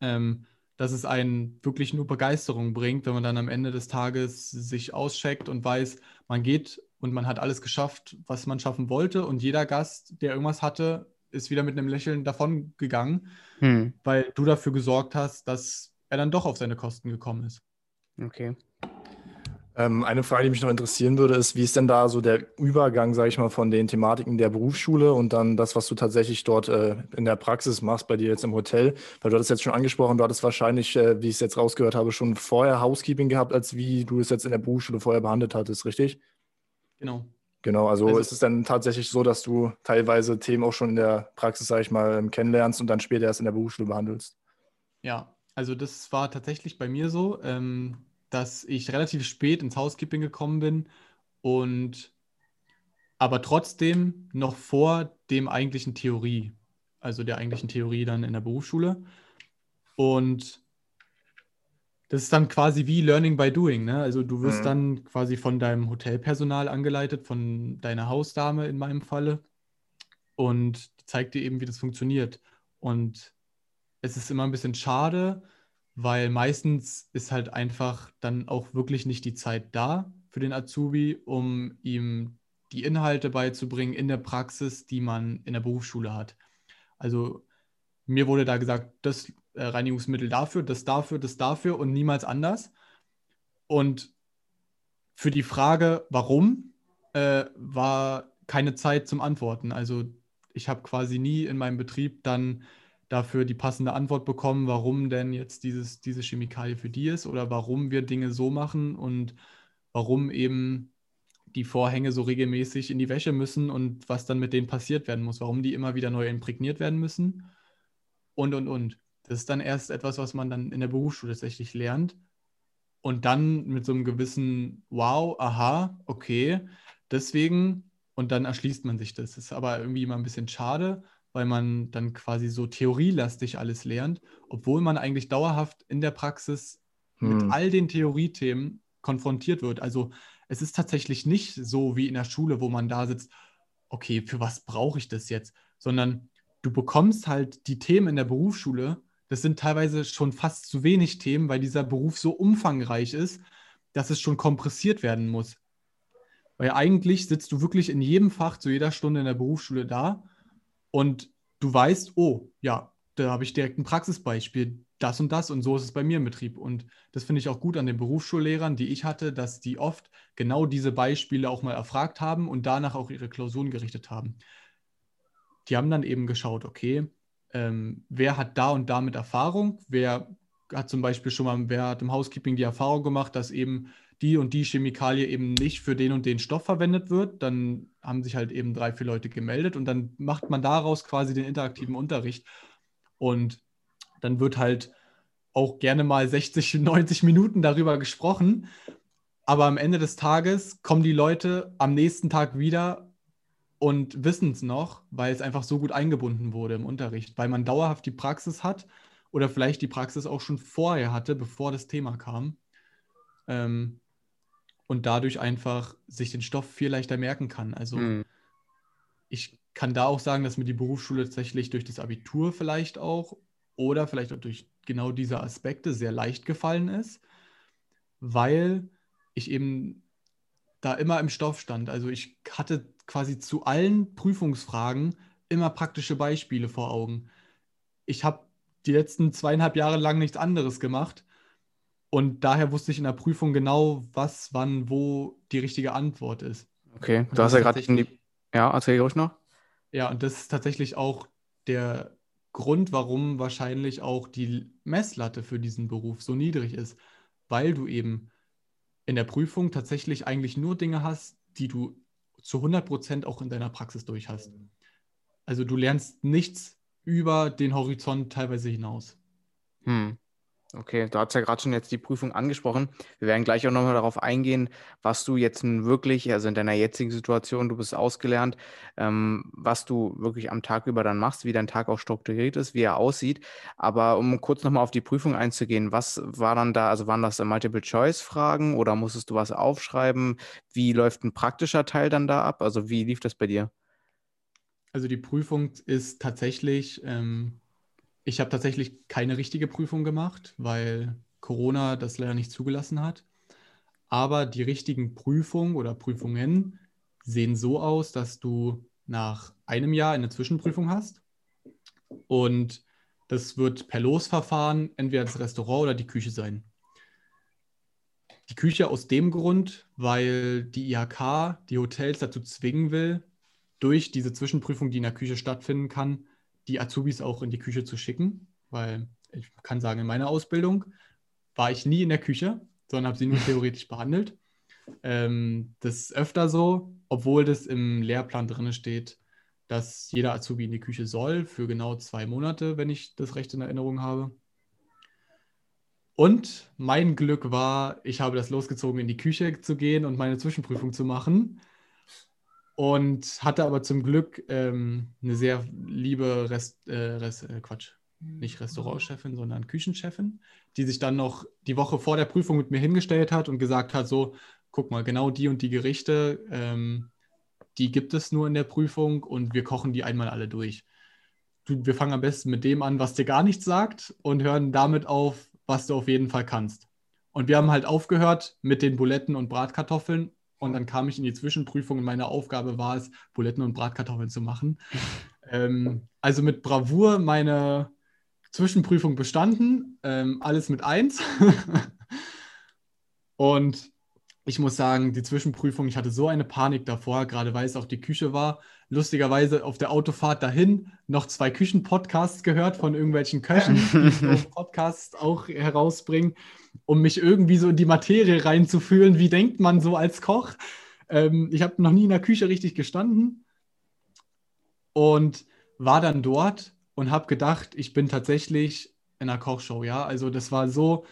ähm, dass es einen wirklich nur Begeisterung bringt, wenn man dann am Ende des Tages sich auscheckt und weiß, man geht und man hat alles geschafft, was man schaffen wollte. Und jeder Gast, der irgendwas hatte, ist wieder mit einem Lächeln davon gegangen, Hm. weil du dafür gesorgt hast, dass er dann doch auf seine Kosten gekommen ist. Okay. Ähm, eine Frage, die mich noch interessieren würde, ist, wie ist denn da so der Übergang, sage ich mal, von den Thematiken der Berufsschule und dann das, was du tatsächlich dort äh, in der Praxis machst, bei dir jetzt im Hotel? Weil du hattest jetzt schon angesprochen, du hattest wahrscheinlich, äh, wie ich es jetzt rausgehört habe, schon vorher Housekeeping gehabt, als wie du es jetzt in der Berufsschule vorher behandelt hattest, richtig? Genau. Genau, also, Also- ist es dann tatsächlich so, dass du teilweise Themen auch schon in der Praxis, sage ich mal, ähm, kennenlernst und dann später erst in der Berufsschule behandelst? Ja, also das war tatsächlich bei mir so, ähm, dass ich relativ spät ins Housekeeping gekommen bin und aber trotzdem noch vor dem eigentlichen Theorie, also der eigentlichen Theorie dann in der Berufsschule. Und das ist dann quasi wie Learning by Doing, ne? Also du wirst Mhm. dann quasi von deinem Hotelpersonal angeleitet, von deiner Hausdame in meinem Falle und zeigt dir eben, wie das funktioniert. Und es ist immer ein bisschen schade, weil meistens ist halt einfach dann auch wirklich nicht die Zeit da für den Azubi, um ihm die Inhalte beizubringen in der Praxis, die man in der Berufsschule hat. Also mir wurde da gesagt, das äh, Reinigungsmittel dafür, das dafür, das dafür und niemals anders. Und für die Frage, warum, äh, war keine Zeit zum Antworten. Also ich habe quasi nie in meinem Betrieb dann dafür die passende Antwort bekommen, warum denn jetzt dieses, diese Chemikalie für die ist oder warum wir Dinge so machen und warum eben die Vorhänge so regelmäßig in die Wäsche müssen und was dann mit denen passiert werden muss, warum die immer wieder neu imprägniert werden müssen und, und, und. Das ist dann erst etwas, was man dann in der Berufsschule tatsächlich lernt und dann mit so einem gewissen Wow, aha, okay, deswegen und dann erschließt man sich das. Das ist aber irgendwie immer ein bisschen schade, weil man dann quasi so theorielastig alles lernt, obwohl man eigentlich dauerhaft in der Praxis mit Hm. all den Theoriethemen konfrontiert wird. Also es ist tatsächlich nicht so wie in der Schule, wo man da sitzt, okay, für was brauche ich das jetzt? Sondern du bekommst halt die Themen in der Berufsschule, das sind teilweise schon fast zu wenig Themen, weil dieser Beruf so umfangreich ist, dass es schon kompressiert werden muss. Weil eigentlich sitzt du wirklich in jedem Fach zu jeder Stunde in der Berufsschule da und du weißt, oh, ja, da habe ich direkt ein Praxisbeispiel, das und das und so ist es bei mir im Betrieb. Und das finde ich auch gut an den Berufsschullehrern, die ich hatte, dass die oft genau diese Beispiele auch mal erfragt haben und danach auch ihre Klausuren gerichtet haben. Die haben dann eben geschaut, okay, ähm, wer hat da und damit Erfahrung? Wer hat zum Beispiel schon mal, wer hat im Housekeeping die Erfahrung gemacht, dass eben die und die Chemikalie eben nicht für den und den Stoff verwendet wird? Dann haben sich halt eben drei, vier Leute gemeldet und dann macht man daraus quasi den interaktiven Unterricht. Und dann wird halt auch gerne mal 60, 90 Minuten darüber gesprochen. Aber am Ende des Tages kommen die Leute am nächsten Tag wieder und wissen es noch, weil es einfach so gut eingebunden wurde im Unterricht, weil man dauerhaft die Praxis hat oder vielleicht die Praxis auch schon vorher hatte, bevor das Thema kam. Ähm, und dadurch einfach sich den Stoff viel leichter merken kann. Also Hm. ich kann da auch sagen, dass mir die Berufsschule tatsächlich durch das Abitur vielleicht auch oder vielleicht auch durch genau diese Aspekte sehr leicht gefallen ist, weil ich eben da immer im Stoff stand. Also ich hatte quasi zu allen Prüfungsfragen immer praktische Beispiele vor Augen. Ich habe die letzten zweieinhalb Jahre lang nichts anderes gemacht und daher wusste ich in der Prüfung genau, was, wann, wo die richtige Antwort ist. Okay, du hast ja gerade die. Ja, erzähl ruhig noch. Ja, und das ist tatsächlich auch der Grund, warum wahrscheinlich auch die Messlatte für diesen Beruf so niedrig ist, weil du eben in der Prüfung tatsächlich eigentlich nur Dinge hast, die du zu 100 Prozent auch in deiner Praxis durch hast. Also du lernst nichts über den Horizont teilweise hinaus. Hm. Okay, du hast ja gerade schon jetzt die Prüfung angesprochen. Wir werden gleich auch nochmal darauf eingehen, was du jetzt wirklich, also in deiner jetzigen Situation, du bist ausgelernt, ähm, was du wirklich am Tag über dann machst, wie dein Tag auch strukturiert ist, wie er aussieht. Aber um kurz nochmal auf die Prüfung einzugehen, was war dann da, also waren das Multiple-Choice-Fragen oder musstest du was aufschreiben? Wie läuft ein praktischer Teil dann da ab? Also wie lief das bei dir? Also die Prüfung ist tatsächlich ähm, ich habe tatsächlich keine richtige Prüfung gemacht, weil Corona das leider nicht zugelassen hat. Aber die richtigen Prüfungen oder Prüfungen sehen so aus, dass du nach einem Jahr eine Zwischenprüfung hast. Und das wird per Losverfahren entweder das Restaurant oder die Küche sein. Die Küche aus dem Grund, weil die IHK die Hotels dazu zwingen will, durch diese Zwischenprüfung, die in der Küche stattfinden kann, die Azubis auch in die Küche zu schicken, weil ich kann sagen, in meiner Ausbildung war ich nie in der Küche, sondern habe sie nur theoretisch behandelt. Ähm, das ist öfter so, obwohl das im Lehrplan drin steht, dass jeder Azubi in die Küche soll für genau zwei Monate, wenn ich das recht in Erinnerung habe. Und mein Glück war, ich habe das losgezogen, in die Küche zu gehen und meine Zwischenprüfung zu machen und hatte aber zum Glück ähm, eine sehr liebe Rest, äh, Rest äh, Quatsch, nicht Restaurantchefin, sondern Küchenchefin, die sich dann noch die Woche vor der Prüfung mit mir hingestellt hat und gesagt hat, so, guck mal, genau die und die Gerichte, ähm, die gibt es nur in der Prüfung und wir kochen die einmal alle durch. Du, wir fangen am besten mit dem an, was dir gar nichts sagt und hören damit auf, was du auf jeden Fall kannst. Und wir haben halt aufgehört mit den Buletten und Bratkartoffeln und dann kam ich in die Zwischenprüfung und meine Aufgabe war es, Buletten und Bratkartoffeln zu machen. ähm, also mit Bravour meine Zwischenprüfung bestanden, ähm, alles mit eins. und ich muss sagen, die Zwischenprüfung, ich hatte so eine Panik davor, gerade weil es auch die Küche war. Lustigerweise auf der Autofahrt dahin noch zwei Küchenpodcasts gehört von irgendwelchen Köchen, die Podcasts auch herausbringen um mich irgendwie so in die Materie reinzufühlen. Wie denkt man so als Koch? Ähm, ich habe noch nie in der Küche richtig gestanden und war dann dort und habe gedacht, ich bin tatsächlich in einer Kochshow. Ja, also das war so.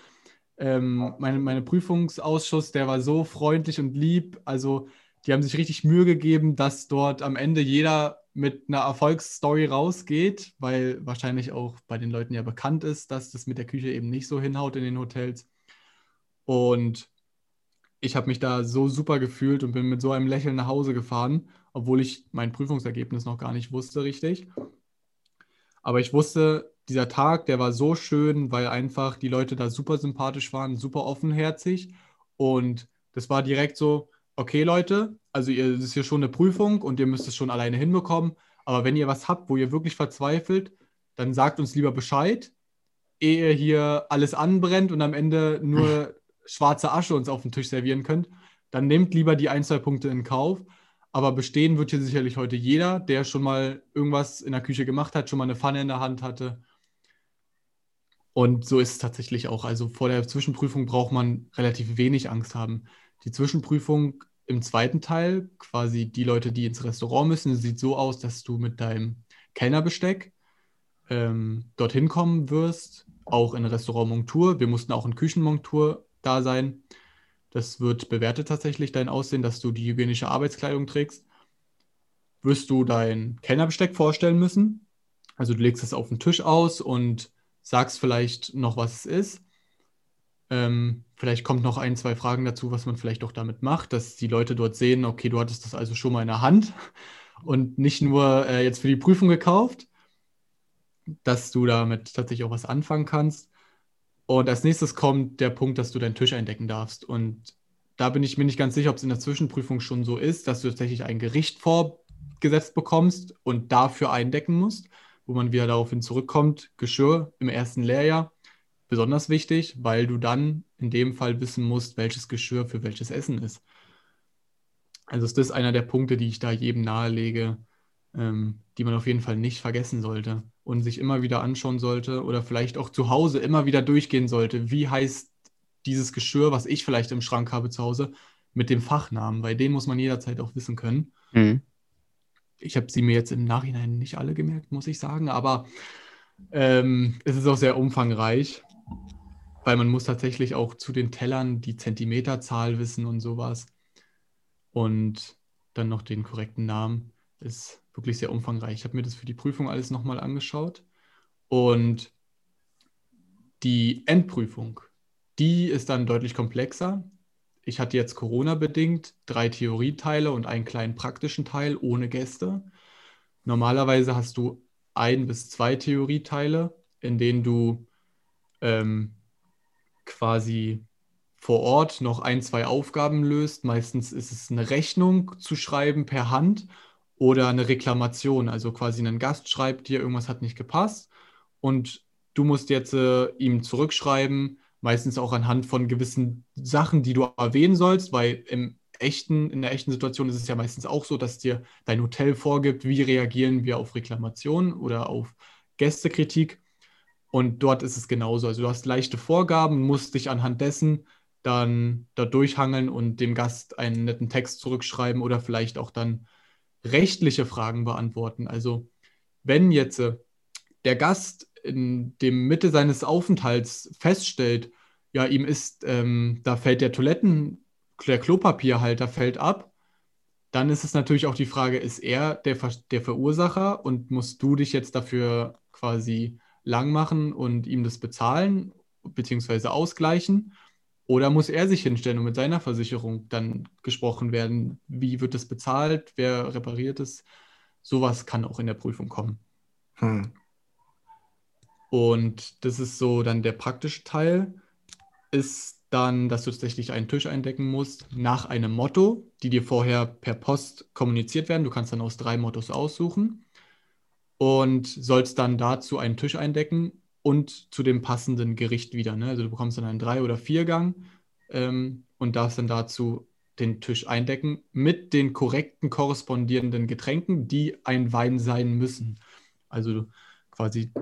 Ähm, meine, meine Prüfungsausschuss, der war so freundlich und lieb. Also die haben sich richtig Mühe gegeben, dass dort am Ende jeder mit einer Erfolgsstory rausgeht, weil wahrscheinlich auch bei den Leuten ja bekannt ist, dass das mit der Küche eben nicht so hinhaut in den Hotels. Und ich habe mich da so super gefühlt und bin mit so einem Lächeln nach Hause gefahren, obwohl ich mein Prüfungsergebnis noch gar nicht wusste richtig. Aber ich wusste, dieser Tag, der war so schön, weil einfach die Leute da super sympathisch waren, super offenherzig. Und das war direkt so, okay Leute, also ihr, das ist hier schon eine Prüfung und ihr müsst es schon alleine hinbekommen. Aber wenn ihr was habt, wo ihr wirklich verzweifelt, dann sagt uns lieber Bescheid, ehe ihr hier alles anbrennt und am Ende nur schwarze Asche uns auf den Tisch servieren könnt, dann nehmt lieber die ein, zwei Punkte in Kauf. Aber bestehen wird hier sicherlich heute jeder, der schon mal irgendwas in der Küche gemacht hat, schon mal eine Pfanne in der Hand hatte. Und so ist es tatsächlich auch. Also vor der Zwischenprüfung braucht man relativ wenig Angst haben. Die Zwischenprüfung im zweiten Teil, quasi die Leute, die ins Restaurant müssen, sieht so aus, dass du mit deinem Kellnerbesteck ähm, dorthin kommen wirst, auch in Restaurantmontur. Wir mussten auch in Küchenmontur da sein. Das wird bewertet tatsächlich, dein Aussehen, dass du die hygienische Arbeitskleidung trägst. Wirst du dein Kellnerbesteck vorstellen müssen. Also du legst es auf den Tisch aus und sagst vielleicht noch, was es ist. Ähm, vielleicht kommt noch ein, zwei Fragen dazu, was man vielleicht auch damit macht, dass die Leute dort sehen, okay, du hattest das also schon mal in der Hand und nicht nur äh, jetzt für die Prüfung gekauft, dass du damit tatsächlich auch was anfangen kannst. Und als nächstes kommt der Punkt, dass du deinen Tisch eindecken darfst. Und da bin ich mir nicht ganz sicher, ob es in der Zwischenprüfung schon so ist, dass du tatsächlich ein Gericht vorgesetzt bekommst und dafür eindecken musst, wo man wieder daraufhin zurückkommt. Geschirr im ersten Lehrjahr, besonders wichtig, weil du dann in dem Fall wissen musst, welches Geschirr für welches Essen ist. Also ist das einer der Punkte, die ich da jedem nahelege, ähm, die man auf jeden Fall nicht vergessen sollte und sich immer wieder anschauen sollte oder vielleicht auch zu Hause immer wieder durchgehen sollte. Wie heißt dieses Geschirr, was ich vielleicht im Schrank habe zu Hause, mit dem Fachnamen, weil den muss man jederzeit auch wissen können. Mhm. Ich habe sie mir jetzt im Nachhinein nicht alle gemerkt, muss ich sagen, aber ähm, es ist auch sehr umfangreich, weil man muss tatsächlich auch zu den Tellern die Zentimeterzahl wissen und sowas. Und dann noch den korrekten Namen. Ist wirklich sehr umfangreich. Ich habe mir das für die Prüfung alles nochmal angeschaut. Und die Endprüfung, die ist dann deutlich komplexer. Ich hatte jetzt Corona-bedingt drei Theorieteile und einen kleinen praktischen Teil ohne Gäste. Normalerweise hast du ein bis zwei Theorieteile, in denen du ähm, quasi vor Ort noch ein, zwei Aufgaben löst. Meistens ist es eine Rechnung zu schreiben per Hand oder eine Reklamation. Also quasi ein Gast schreibt dir, irgendwas hat nicht gepasst und du musst jetzt äh, ihm zurückschreiben, meistens auch anhand von gewissen Sachen, die du erwähnen sollst, weil im echten, in der echten Situation ist es ja meistens auch so, dass dir dein Hotel vorgibt, wie reagieren wir auf Reklamationen oder auf Gästekritik. Und dort ist es genauso. Also du hast leichte Vorgaben, musst dich anhand dessen dann da durchhangeln und dem Gast einen netten Text zurückschreiben oder vielleicht auch dann rechtliche Fragen beantworten. Also wenn jetzt äh, der Gast in dem Mitte seines Aufenthalts feststellt, ja, ihm ist, ähm, da fällt der Toiletten, der Klopapierhalter fällt ab, dann ist es natürlich auch die Frage, ist er der, der Verursacher und musst du dich jetzt dafür quasi lang machen und ihm das bezahlen bzw. ausgleichen? Oder muss er sich hinstellen und mit seiner Versicherung dann gesprochen werden? Wie wird das bezahlt? Wer repariert es? Sowas kann auch in der Prüfung kommen. Hm. Und das ist so dann der praktische Teil, ist dann, dass du tatsächlich einen Tisch eindecken musst nach einem Motto, die dir vorher per Post kommuniziert werden. Du kannst dann aus drei Mottos aussuchen und sollst dann dazu einen Tisch eindecken und zu dem passenden Gericht wieder. Ne? Also du bekommst dann einen Drei- oder Viergang ähm, und darfst dann dazu den Tisch eindecken mit den korrekten korrespondierenden Getränken, die ein Wein sein müssen. Also quasi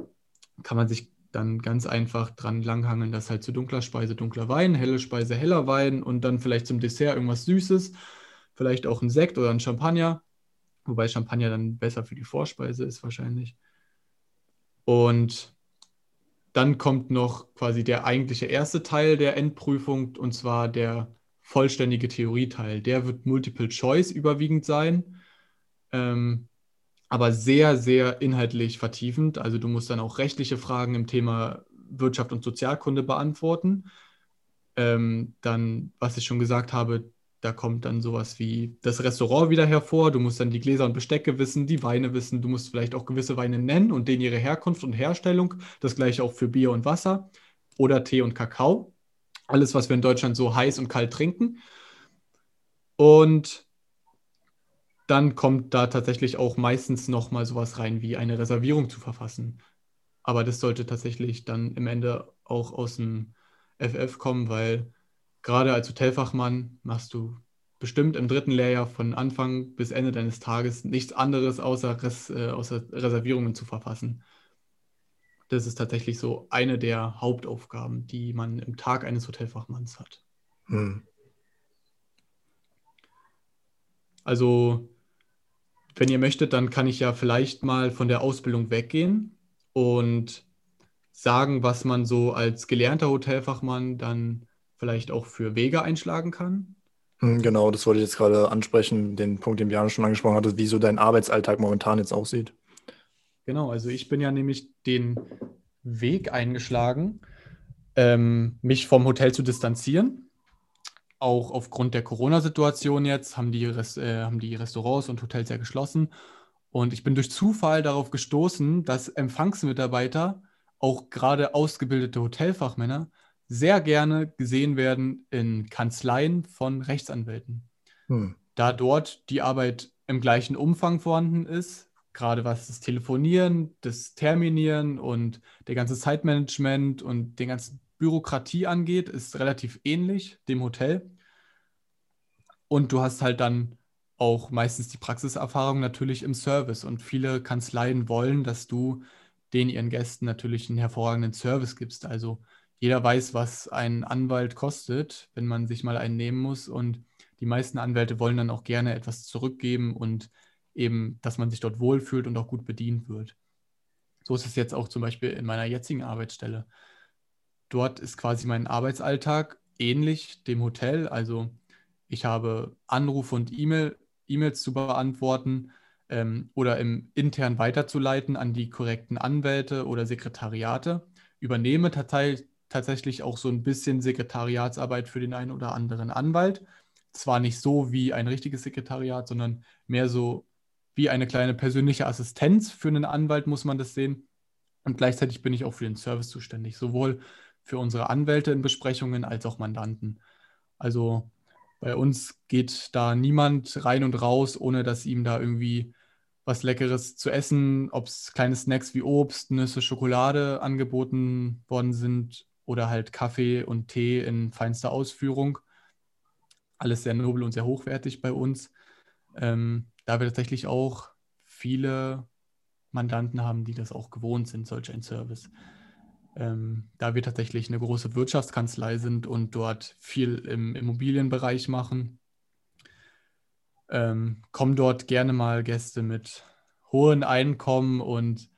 kann man sich dann ganz einfach dran langhangeln, dass halt zu dunkler Speise dunkler Wein, helle Speise heller Wein und dann vielleicht zum Dessert irgendwas Süßes, vielleicht auch ein Sekt oder ein Champagner, wobei Champagner dann besser für die Vorspeise ist wahrscheinlich. Und dann kommt noch quasi der eigentliche erste Teil der Endprüfung und zwar der vollständige Theorieteil. Der wird Multiple Choice überwiegend sein. Ähm, aber sehr, sehr inhaltlich vertiefend. Also du musst dann auch rechtliche Fragen im Thema Wirtschaft und Sozialkunde beantworten. Ähm, dann, was ich schon gesagt habe, da kommt dann sowas wie das Restaurant wieder hervor. Du musst dann die Gläser und Bestecke wissen, die Weine wissen. Du musst vielleicht auch gewisse Weine nennen und denen ihre Herkunft und Herstellung. Das gleiche auch für Bier und Wasser oder Tee und Kakao. Alles, was wir in Deutschland so heiß und kalt trinken. Und dann kommt da tatsächlich auch meistens noch mal sowas rein wie eine Reservierung zu verfassen. Aber das sollte tatsächlich dann im Ende auch aus dem FF kommen, weil gerade als Hotelfachmann machst du bestimmt im dritten Lehrjahr von Anfang bis Ende deines Tages nichts anderes außer, Res, äh, außer Reservierungen zu verfassen. Das ist tatsächlich so eine der Hauptaufgaben, die man im Tag eines Hotelfachmanns hat. Hm. Also wenn ihr möchtet, dann kann ich ja vielleicht mal von der Ausbildung weggehen und sagen, was man so als gelernter Hotelfachmann dann vielleicht auch für Wege einschlagen kann. Hm, genau, das wollte ich jetzt gerade ansprechen, den Punkt, den Björn schon angesprochen hatte, wie so dein Arbeitsalltag momentan jetzt aussieht. Genau, also ich bin ja nämlich den Weg eingeschlagen, ähm, mich vom Hotel zu distanzieren auch aufgrund der Corona-Situation jetzt haben die, äh, haben die Restaurants und Hotels ja geschlossen. Und ich bin durch Zufall darauf gestoßen, dass Empfangsmitarbeiter, auch gerade ausgebildete Hotelfachmänner, sehr gerne gesehen werden in Kanzleien von Rechtsanwälten. Hm. Da dort die Arbeit im gleichen Umfang vorhanden ist, gerade was das Telefonieren, das Terminieren und der ganze Zeitmanagement und den ganzen Bürokratie angeht, ist relativ ähnlich dem Hotel. Und du hast halt dann auch meistens die Praxiserfahrung natürlich im Service. Und viele Kanzleien wollen, dass du den ihren Gästen natürlich einen hervorragenden Service gibst. Also jeder weiß, was ein Anwalt kostet, wenn man sich mal einen nehmen muss. Und die meisten Anwälte wollen dann auch gerne etwas zurückgeben und eben, dass man sich dort wohlfühlt und auch gut bedient wird. So ist es jetzt auch zum Beispiel in meiner jetzigen Arbeitsstelle. Dort ist quasi mein Arbeitsalltag ähnlich dem Hotel. Also ich habe Anrufe und E-Mail, E-Mails zu beantworten ähm, oder im intern weiterzuleiten an die korrekten Anwälte oder Sekretariate. Übernehme tatsächlich auch so ein bisschen Sekretariatsarbeit für den einen oder anderen Anwalt. Zwar nicht so wie ein richtiges Sekretariat, sondern mehr so wie eine kleine persönliche Assistenz für einen Anwalt, muss man das sehen. Und gleichzeitig bin ich auch für den Service zuständig, sowohl für unsere Anwälte in Besprechungen als auch Mandanten. Also bei uns geht da niemand rein und raus, ohne dass ihm da irgendwie was Leckeres zu essen, ob es kleine Snacks wie Obst, Nüsse, Schokolade angeboten worden sind oder halt Kaffee und Tee in feinster Ausführung. Alles sehr nobel und sehr hochwertig bei uns. Ähm, da wir tatsächlich auch viele Mandanten haben, die das auch gewohnt sind, solch ein Service. Ähm, da wir tatsächlich eine große Wirtschaftskanzlei sind und dort viel im Immobilienbereich machen, ähm, kommen dort gerne mal Gäste mit hohen Einkommen und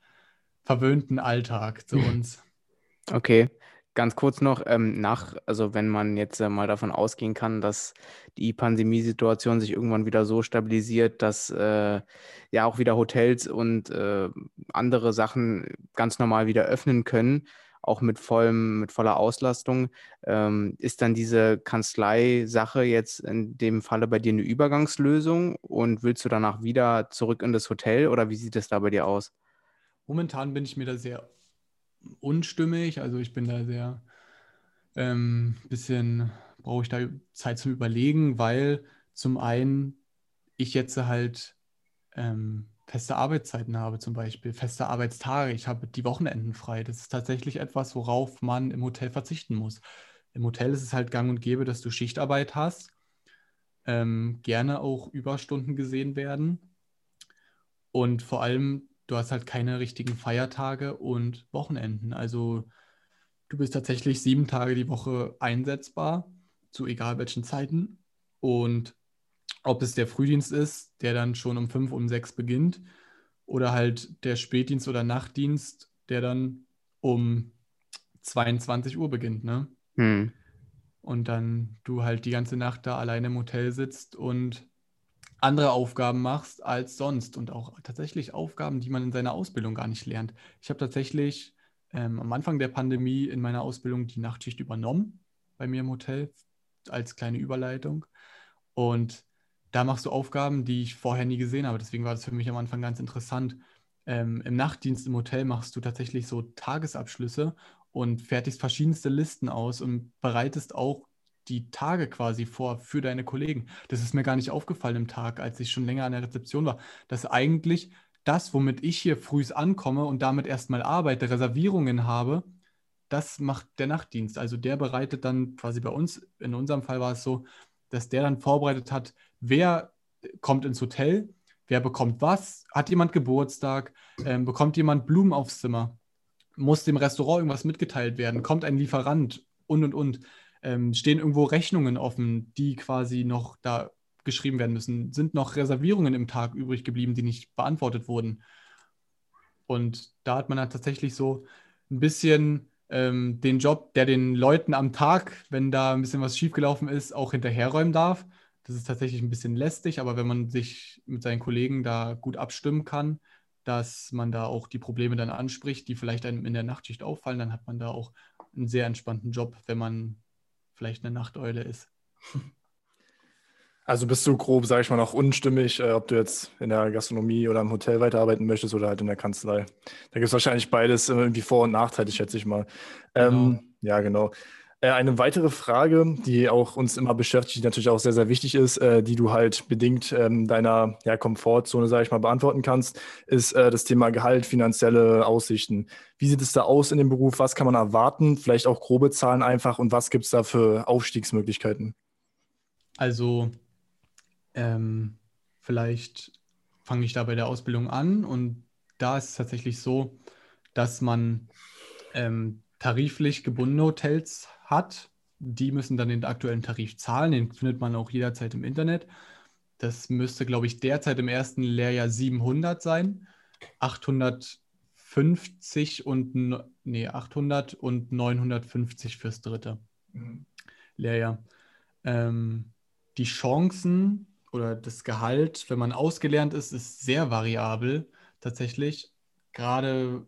verwöhnten Alltag zu uns. Okay. Ganz kurz noch, ähm, nach, also wenn man jetzt äh, mal davon ausgehen kann, dass die Pandemiesituation sich irgendwann wieder so stabilisiert, dass äh, ja auch wieder Hotels und äh, andere Sachen ganz normal wieder öffnen können, auch mit vollem, mit voller Auslastung, ähm, ist dann diese Kanzlei-Sache jetzt in dem Falle bei dir eine Übergangslösung und willst du danach wieder zurück in das Hotel oder wie sieht es da bei dir aus? Momentan bin ich mir da sehr unstimmig. Also ich bin da sehr ähm, bisschen, brauche ich da Zeit zum Überlegen, weil zum einen ich jetzt halt ähm, feste Arbeitszeiten habe, zum Beispiel feste Arbeitstage. Ich habe die Wochenenden frei. Das ist tatsächlich etwas, worauf man im Hotel verzichten muss. Im Hotel ist es halt gang und gäbe, dass du Schichtarbeit hast, ähm, gerne auch Überstunden gesehen werden und vor allem du hast halt keine richtigen Feiertage und Wochenenden. Also du bist tatsächlich sieben Tage die Woche einsetzbar, zu egal welchen Zeiten. Und ob es der Frühdienst ist, der dann schon um fünf, um sechs beginnt, oder halt der Spätdienst oder Nachtdienst, der dann um 22 Uhr beginnt, ne? Hm. Und dann du halt die ganze Nacht da alleine im Hotel sitzt und andere Aufgaben machst als sonst und auch tatsächlich Aufgaben, die man in seiner Ausbildung gar nicht lernt. Ich habe tatsächlich ähm, am Anfang der Pandemie in meiner Ausbildung die Nachtschicht übernommen bei mir im Hotel als kleine Überleitung. Und da machst du Aufgaben, die ich vorher nie gesehen habe. Deswegen war das für mich am Anfang ganz interessant. Ähm, Im Nachtdienst im Hotel machst du tatsächlich so Tagesabschlüsse und fertigst verschiedenste Listen aus und bereitest auch die Tage quasi vor für deine Kollegen. Das ist mir gar nicht aufgefallen im Tag, als ich schon länger an der Rezeption war, dass eigentlich das, womit ich hier früh ankomme und damit erstmal arbeite, Reservierungen habe, das macht der Nachtdienst. Also der bereitet dann quasi bei uns, in unserem Fall war es so, dass der dann vorbereitet hat, wer kommt ins Hotel, wer bekommt was, hat jemand Geburtstag, ähm, bekommt jemand Blumen aufs Zimmer, muss dem Restaurant irgendwas mitgeteilt werden, kommt ein Lieferant und und und ähm, stehen irgendwo Rechnungen offen, die quasi noch da geschrieben werden müssen? Sind noch Reservierungen im Tag übrig geblieben, die nicht beantwortet wurden? Und da hat man dann tatsächlich so ein bisschen ähm, den Job, der den Leuten am Tag, wenn da ein bisschen was schiefgelaufen ist, auch hinterherräumen darf. Das ist tatsächlich ein bisschen lästig, aber wenn man sich mit seinen Kollegen da gut abstimmen kann, dass man da auch die Probleme dann anspricht, die vielleicht einem in der Nachtschicht auffallen, dann hat man da auch einen sehr entspannten Job, wenn man vielleicht eine Nachteule ist. Also bist du grob, sage ich mal, noch unstimmig, äh, ob du jetzt in der Gastronomie oder im Hotel weiterarbeiten möchtest oder halt in der Kanzlei. Da gibt es wahrscheinlich beides irgendwie Vor- und Nachteile, schätze ich mal. Ähm, genau. Ähm, ja, genau. Äh, eine weitere Frage, die auch uns immer beschäftigt, die natürlich auch sehr, sehr wichtig ist, äh, die du halt bedingt ähm, deiner ja, Komfortzone, sage ich mal, beantworten kannst, ist äh, das Thema Gehalt, finanzielle Aussichten. Wie sieht es da aus in dem Beruf? Was kann man erwarten? Vielleicht auch grobe Zahlen einfach und was gibt es da für Aufstiegsmöglichkeiten? Also, ähm, vielleicht fange ich da bei der Ausbildung an und da ist es tatsächlich so, dass man ähm, tariflich gebundene Hotels hat, die müssen dann den aktuellen Tarif zahlen. Den findet man auch jederzeit im Internet. Das müsste, glaube ich, derzeit im ersten Lehrjahr 700 sein. 850 und, nee, 800 und 950 fürs dritte mhm. Lehrjahr. Ähm, die Chancen oder das Gehalt, wenn man ausgelernt ist, ist sehr variabel tatsächlich. Gerade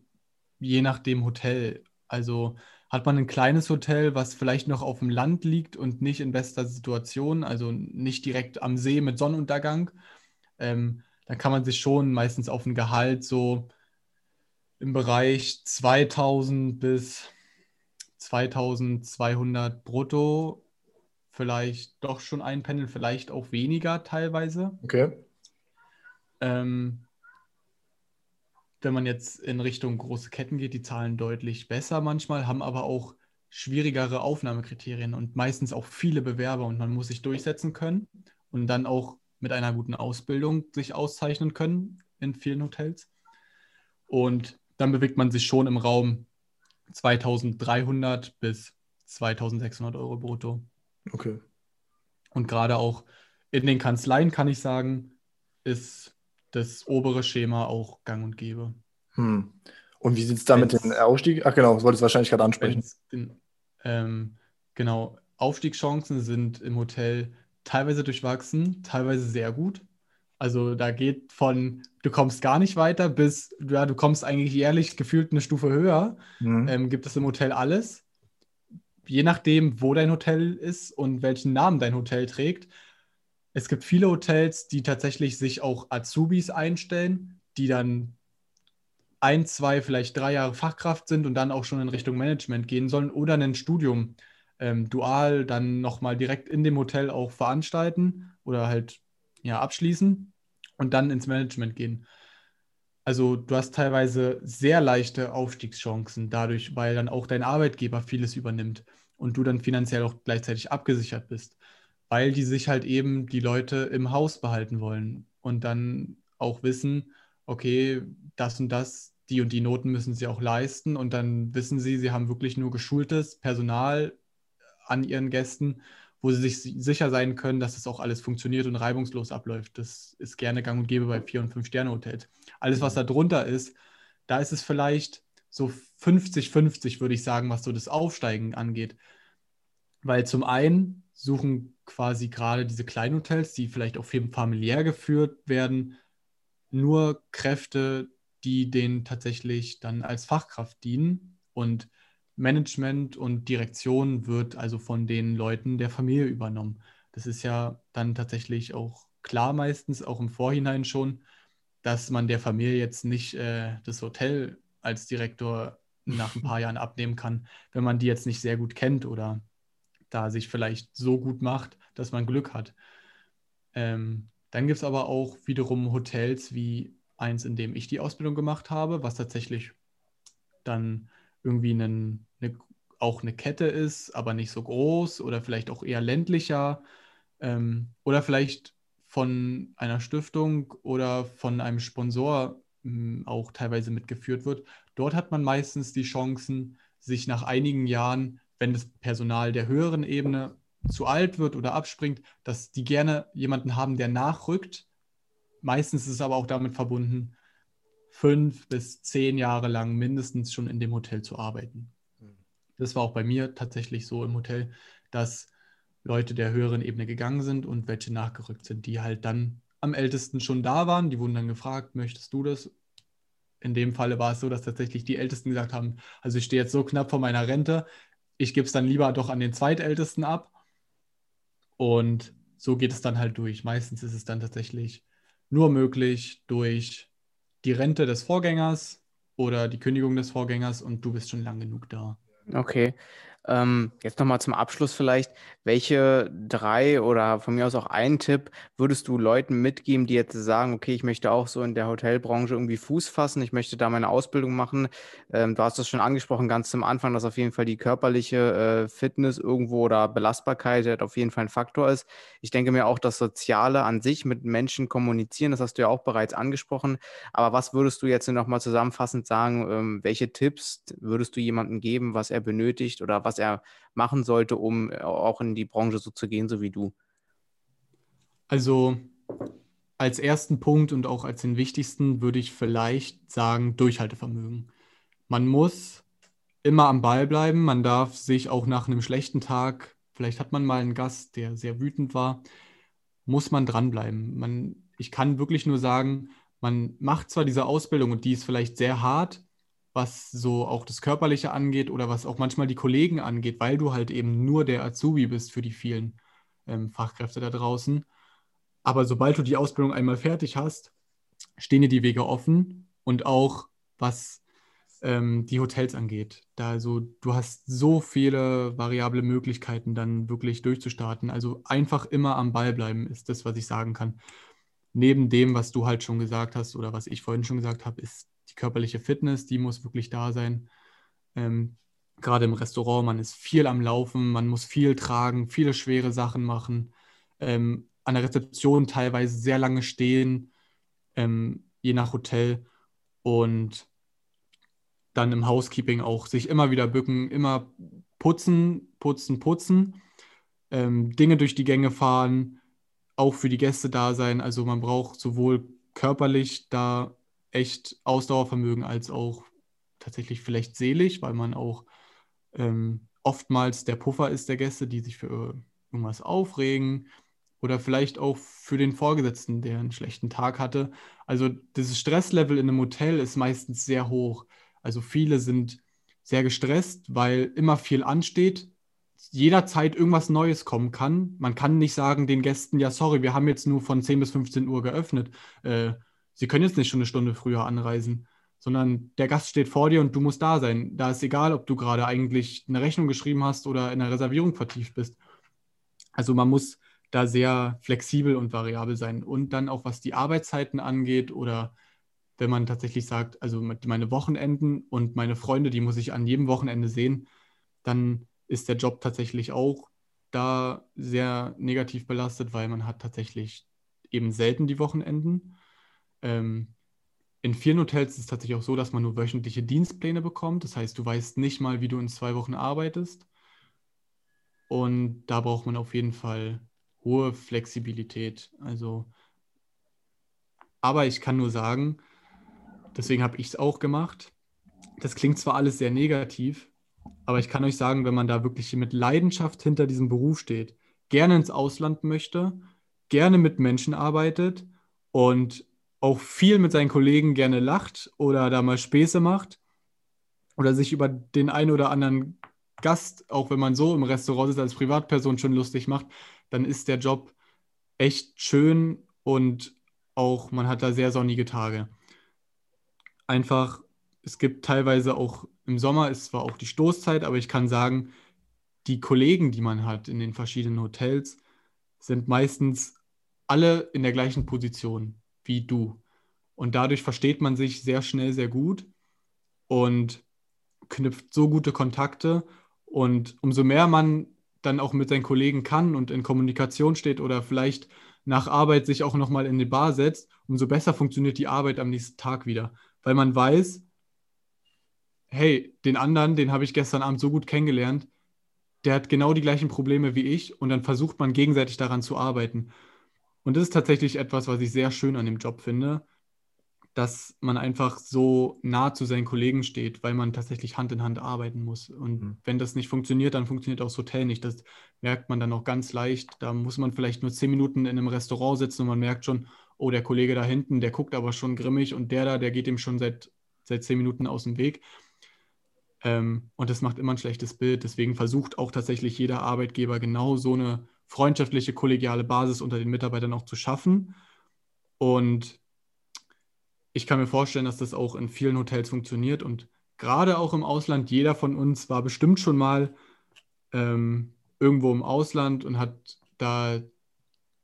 je nach dem Hotel. Also hat man ein kleines Hotel, was vielleicht noch auf dem Land liegt und nicht in bester Situation, also nicht direkt am See mit Sonnenuntergang, ähm, dann kann man sich schon meistens auf ein Gehalt so im Bereich 2000 bis 2200 brutto vielleicht doch schon einpendeln, vielleicht auch weniger teilweise. Okay. Ähm, wenn man jetzt in Richtung große Ketten geht, die zahlen deutlich besser manchmal, haben aber auch schwierigere Aufnahmekriterien und meistens auch viele Bewerber und man muss sich durchsetzen können und dann auch mit einer guten Ausbildung sich auszeichnen können in vielen Hotels. Und dann bewegt man sich schon im Raum 2300 bis 2600 Euro brutto. Okay. Und gerade auch in den Kanzleien kann ich sagen, ist das obere Schema auch gang und gäbe. Hm. Und wie sieht es da mit dem Aufstieg? Ach genau, das wollte ich wahrscheinlich gerade ansprechen. ähm, genau, Aufstiegschancen sind im Hotel teilweise durchwachsen, teilweise sehr gut. Also da geht von, du kommst gar nicht weiter, bis ja, du kommst eigentlich jährlich gefühlt eine Stufe höher. Mhm. Ähm, gibt es im Hotel alles. Je nachdem, wo dein Hotel ist und welchen Namen dein Hotel trägt, es gibt viele Hotels, die tatsächlich sich auch Azubis einstellen, die dann ein, zwei, vielleicht drei Jahre Fachkraft sind und dann auch schon in Richtung Management gehen sollen oder ein Studium ähm, dual dann nochmal direkt in dem Hotel auch veranstalten oder halt ja, abschließen und dann ins Management gehen. Also du hast teilweise sehr leichte Aufstiegschancen dadurch, weil dann auch dein Arbeitgeber vieles übernimmt und du dann finanziell auch gleichzeitig abgesichert bist weil die sich halt eben die Leute im Haus behalten wollen und dann auch wissen, okay, das und das, die und die Noten müssen sie auch leisten und dann wissen sie, sie haben wirklich nur geschultes Personal an ihren Gästen, wo sie sich sicher sein können, dass es auch alles funktioniert und reibungslos abläuft. Das ist gerne gang und gäbe bei Vier- und Fünf-Sterne-Hotels. Alles, was da drunter ist, da ist es vielleicht so 50-50, würde ich sagen, was so das Aufsteigen angeht. Weil zum einen suchen quasi gerade diese Kleinhotels, die vielleicht auch familiär geführt werden, nur Kräfte, die denen tatsächlich dann als Fachkraft dienen. Und Management und Direktion wird also von den Leuten der Familie übernommen. Das ist ja dann tatsächlich auch klar meistens, auch im Vorhinein schon, dass man der Familie jetzt nicht äh, das Hotel als Direktor nach ein paar Jahren abnehmen kann, wenn man die jetzt nicht sehr gut kennt oder da sich vielleicht so gut macht, dass man Glück hat. Ähm, dann gibt es aber auch wiederum Hotels wie eins, in dem ich die Ausbildung gemacht habe, was tatsächlich dann irgendwie einen, eine, auch eine Kette ist, aber nicht so groß oder vielleicht auch eher ländlicher ähm, oder vielleicht von einer Stiftung oder von einem Sponsor ähm, auch teilweise mitgeführt wird. Dort hat man meistens die Chancen, sich nach einigen Jahren wenn das Personal der höheren Ebene zu alt wird oder abspringt, dass die gerne jemanden haben, der nachrückt. Meistens ist es aber auch damit verbunden, fünf bis zehn Jahre lang mindestens schon in dem Hotel zu arbeiten. Das war auch bei mir tatsächlich so im Hotel, dass Leute der höheren Ebene gegangen sind und welche nachgerückt sind, die halt dann am ältesten schon da waren. Die wurden dann gefragt, möchtest du das? In dem Falle war es so, dass tatsächlich die Ältesten gesagt haben, also ich stehe jetzt so knapp vor meiner Rente, ich gebe es dann lieber doch an den Zweitältesten ab. Und so geht es dann halt durch. Meistens ist es dann tatsächlich nur möglich durch die Rente des Vorgängers oder die Kündigung des Vorgängers und du bist schon lang genug da. Okay. Ähm, jetzt nochmal zum Abschluss vielleicht. Welche drei oder von mir aus auch einen Tipp würdest du Leuten mitgeben, die jetzt sagen, okay, ich möchte auch so in der Hotelbranche irgendwie Fuß fassen, ich möchte da meine Ausbildung machen. Ähm, du hast das schon angesprochen ganz zum Anfang, dass auf jeden Fall die körperliche äh, Fitness irgendwo oder Belastbarkeit halt auf jeden Fall ein Faktor ist. Ich denke mir auch, das Soziale an sich mit Menschen kommunizieren, das hast du ja auch bereits angesprochen. Aber was würdest du jetzt nochmal zusammenfassend sagen, ähm, welche Tipps würdest du jemandem geben, was er benötigt oder was was er machen sollte, um auch in die Branche so zu gehen, so wie du? Also als ersten Punkt und auch als den wichtigsten würde ich vielleicht sagen, Durchhaltevermögen. Man muss immer am Ball bleiben. Man darf sich auch nach einem schlechten Tag, vielleicht hat man mal einen Gast, der sehr wütend war, muss man dranbleiben. Man, ich kann wirklich nur sagen, man macht zwar diese Ausbildung und die ist vielleicht sehr hart, was so auch das Körperliche angeht oder was auch manchmal die Kollegen angeht, weil du halt eben nur der Azubi bist für die vielen ähm, Fachkräfte da draußen. Aber sobald du die Ausbildung einmal fertig hast, stehen dir die Wege offen und auch was ähm, die Hotels angeht. Da also du hast so viele variable Möglichkeiten, dann wirklich durchzustarten. Also einfach immer am Ball bleiben ist das, was ich sagen kann. Neben dem, was du halt schon gesagt hast oder was ich vorhin schon gesagt habe, ist die körperliche Fitness, die muss wirklich da sein. Ähm, Gerade im Restaurant, man ist viel am Laufen, man muss viel tragen, viele schwere Sachen machen. Ähm, an der Rezeption teilweise sehr lange stehen, ähm, je nach Hotel. Und dann im Housekeeping auch sich immer wieder bücken, immer putzen, putzen, putzen, ähm, Dinge durch die Gänge fahren, auch für die Gäste da sein. Also man braucht sowohl körperlich da echt Ausdauervermögen als auch tatsächlich vielleicht seelisch, weil man auch ähm, oftmals der Puffer ist der Gäste, die sich für irgendwas aufregen oder vielleicht auch für den Vorgesetzten, der einen schlechten Tag hatte. Also das Stresslevel in einem Hotel ist meistens sehr hoch. Also viele sind sehr gestresst, weil immer viel ansteht, jederzeit irgendwas Neues kommen kann. Man kann nicht sagen den Gästen, ja, sorry, wir haben jetzt nur von 10 bis 15 Uhr geöffnet. Äh, Sie können jetzt nicht schon eine Stunde früher anreisen, sondern der Gast steht vor dir und du musst da sein. Da ist egal, ob du gerade eigentlich eine Rechnung geschrieben hast oder in einer Reservierung vertieft bist. Also man muss da sehr flexibel und variabel sein. Und dann auch was die Arbeitszeiten angeht oder wenn man tatsächlich sagt, also meine Wochenenden und meine Freunde, die muss ich an jedem Wochenende sehen, dann ist der Job tatsächlich auch da sehr negativ belastet, weil man hat tatsächlich eben selten die Wochenenden. Ähm, in vielen Hotels ist es tatsächlich auch so, dass man nur wöchentliche Dienstpläne bekommt. Das heißt, du weißt nicht mal, wie du in zwei Wochen arbeitest. Und da braucht man auf jeden Fall hohe Flexibilität. Also, aber ich kann nur sagen, deswegen habe ich es auch gemacht. Das klingt zwar alles sehr negativ, aber ich kann euch sagen, wenn man da wirklich mit Leidenschaft hinter diesem Beruf steht, gerne ins Ausland möchte, gerne mit Menschen arbeitet und auch viel mit seinen Kollegen gerne lacht oder da mal Späße macht oder sich über den einen oder anderen Gast, auch wenn man so im Restaurant ist, als Privatperson schon lustig macht, dann ist der Job echt schön und auch man hat da sehr sonnige Tage. Einfach, es gibt teilweise auch im Sommer, ist zwar auch die Stoßzeit, aber ich kann sagen, die Kollegen, die man hat in den verschiedenen Hotels, sind meistens alle in der gleichen Position wie du. Und dadurch versteht man sich sehr schnell sehr gut und knüpft so gute Kontakte. Und umso mehr man dann auch mit seinen Kollegen kann und in Kommunikation steht oder vielleicht nach Arbeit sich auch nochmal in die Bar setzt, umso besser funktioniert die Arbeit am nächsten Tag wieder. Weil man weiß, hey, den anderen, den habe ich gestern Abend so gut kennengelernt, der hat genau die gleichen Probleme wie ich und dann versucht man gegenseitig daran zu arbeiten. Und das ist tatsächlich etwas, was ich sehr schön an dem Job finde, dass man einfach so nah zu seinen Kollegen steht, weil man tatsächlich Hand in Hand arbeiten muss. Und mhm. wenn das nicht funktioniert, dann funktioniert auch das Hotel nicht. Das merkt man dann auch ganz leicht. Da muss man vielleicht nur zehn Minuten in einem Restaurant sitzen und man merkt schon, oh, der Kollege da hinten, der guckt aber schon grimmig und der da, der geht ihm schon seit, seit zehn Minuten aus dem Weg. Ähm, und das macht immer ein schlechtes Bild. Deswegen versucht auch tatsächlich jeder Arbeitgeber genau so eine freundschaftliche, kollegiale Basis unter den Mitarbeitern auch zu schaffen. Und ich kann mir vorstellen, dass das auch in vielen Hotels funktioniert und gerade auch im Ausland, jeder von uns war bestimmt schon mal ähm, irgendwo im Ausland und hat da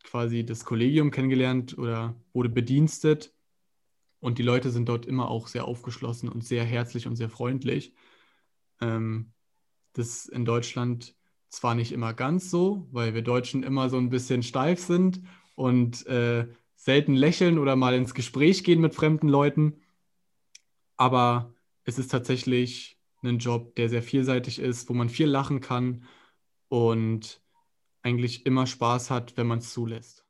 quasi das Kollegium kennengelernt oder wurde bedienstet. Und die Leute sind dort immer auch sehr aufgeschlossen und sehr herzlich und sehr freundlich. Ähm, das in Deutschland zwar nicht immer ganz so, weil wir Deutschen immer so ein bisschen steif sind und äh, selten lächeln oder mal ins Gespräch gehen mit fremden Leuten. Aber es ist tatsächlich einen Job, der sehr vielseitig ist, wo man viel lachen kann und eigentlich immer Spaß hat, wenn man es zulässt.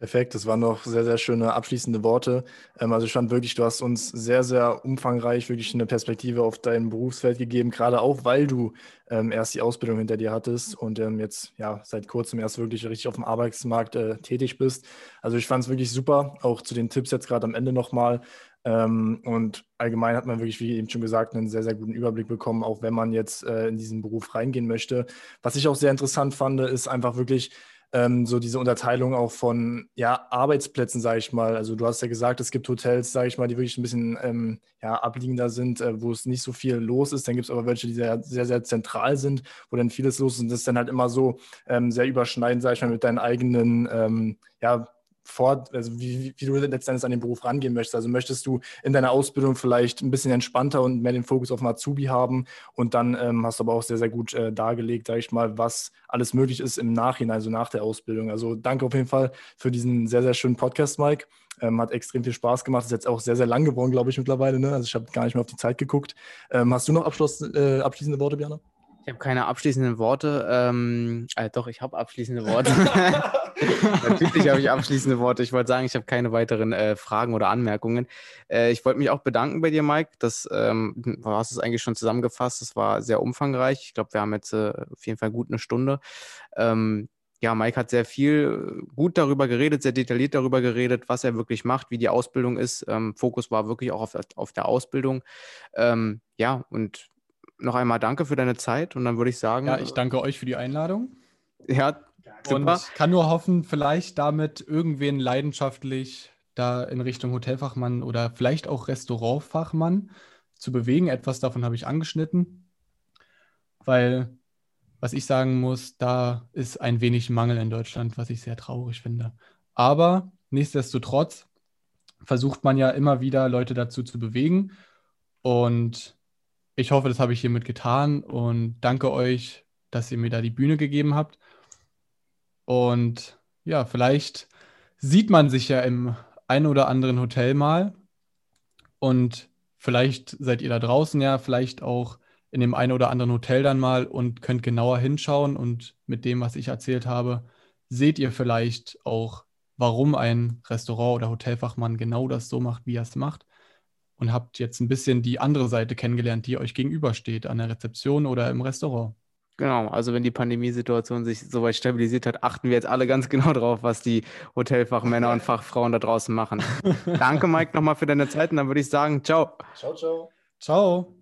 Perfekt, das waren noch sehr, sehr schöne abschließende Worte. Ähm, also ich fand wirklich, du hast uns sehr, sehr umfangreich wirklich eine Perspektive auf dein Berufsfeld gegeben, gerade auch, weil du ähm, erst die Ausbildung hinter dir hattest und ähm, jetzt ja seit kurzem erst wirklich richtig auf dem Arbeitsmarkt äh, tätig bist. Also ich fand es wirklich super, auch zu den Tipps jetzt gerade am Ende nochmal. Ähm, und allgemein hat man wirklich, wie eben schon gesagt, einen sehr, sehr guten Überblick bekommen, auch wenn man jetzt äh, in diesen Beruf reingehen möchte. Was ich auch sehr interessant fand, ist einfach wirklich, ähm, so diese Unterteilung auch von ja, Arbeitsplätzen, sage ich mal. Also du hast ja gesagt, es gibt Hotels, sage ich mal, die wirklich ein bisschen ähm, ja, abliegender sind, äh, wo es nicht so viel los ist. Dann gibt es aber welche, die sehr, sehr, sehr zentral sind, wo dann vieles los ist. Und das ist dann halt immer so ähm, sehr überschneidend, sage ich mal, mit deinen eigenen ähm, ja, fort, also wie, wie du letztendlich an den Beruf rangehen möchtest. Also möchtest du in deiner Ausbildung vielleicht ein bisschen entspannter und mehr den Fokus auf Azubi haben und dann ähm, hast du aber auch sehr, sehr gut äh, dargelegt, sage ich mal, was alles möglich ist im Nachhinein, also nach der Ausbildung. Also danke auf jeden Fall für diesen sehr, sehr schönen Podcast, Mike. Ähm, hat extrem viel Spaß gemacht. Ist jetzt auch sehr, sehr lang geworden, glaube ich, mittlerweile. Ne? Also ich habe gar nicht mehr auf die Zeit geguckt. Ähm, hast du noch Abschluss, äh, abschließende Worte, Björn? Ich habe keine abschließenden Worte. Ähm, äh, doch, ich habe abschließende Worte. Natürlich habe ich abschließende Worte. Ich wollte sagen, ich habe keine weiteren äh, Fragen oder Anmerkungen. Äh, ich wollte mich auch bedanken bei dir, Mike. Das, ähm, du hast es eigentlich schon zusammengefasst. Das war sehr umfangreich. Ich glaube, wir haben jetzt äh, auf jeden Fall gut eine Stunde. Ähm, ja, Mike hat sehr viel äh, gut darüber geredet, sehr detailliert darüber geredet, was er wirklich macht, wie die Ausbildung ist. Ähm, Fokus war wirklich auch auf, auf der Ausbildung. Ähm, ja, und noch einmal danke für deine Zeit und dann würde ich sagen. Ja, ich danke euch für die Einladung. Ja, und ich kann nur hoffen, vielleicht damit irgendwen leidenschaftlich da in Richtung Hotelfachmann oder vielleicht auch Restaurantfachmann zu bewegen. Etwas davon habe ich angeschnitten, weil, was ich sagen muss, da ist ein wenig Mangel in Deutschland, was ich sehr traurig finde. Aber nichtsdestotrotz versucht man ja immer wieder Leute dazu zu bewegen und ich hoffe, das habe ich hiermit getan und danke euch, dass ihr mir da die Bühne gegeben habt. Und ja, vielleicht sieht man sich ja im einen oder anderen Hotel mal. Und vielleicht seid ihr da draußen ja, vielleicht auch in dem einen oder anderen Hotel dann mal und könnt genauer hinschauen. Und mit dem, was ich erzählt habe, seht ihr vielleicht auch, warum ein Restaurant- oder Hotelfachmann genau das so macht, wie er es macht. Und habt jetzt ein bisschen die andere Seite kennengelernt, die euch gegenübersteht, an der Rezeption oder im Restaurant. Genau, also wenn die Pandemiesituation sich soweit stabilisiert hat, achten wir jetzt alle ganz genau drauf, was die Hotelfachmänner und Fachfrauen da draußen machen. Danke, Mike, nochmal für deine Zeit und dann würde ich sagen, ciao. Ciao, ciao. Ciao.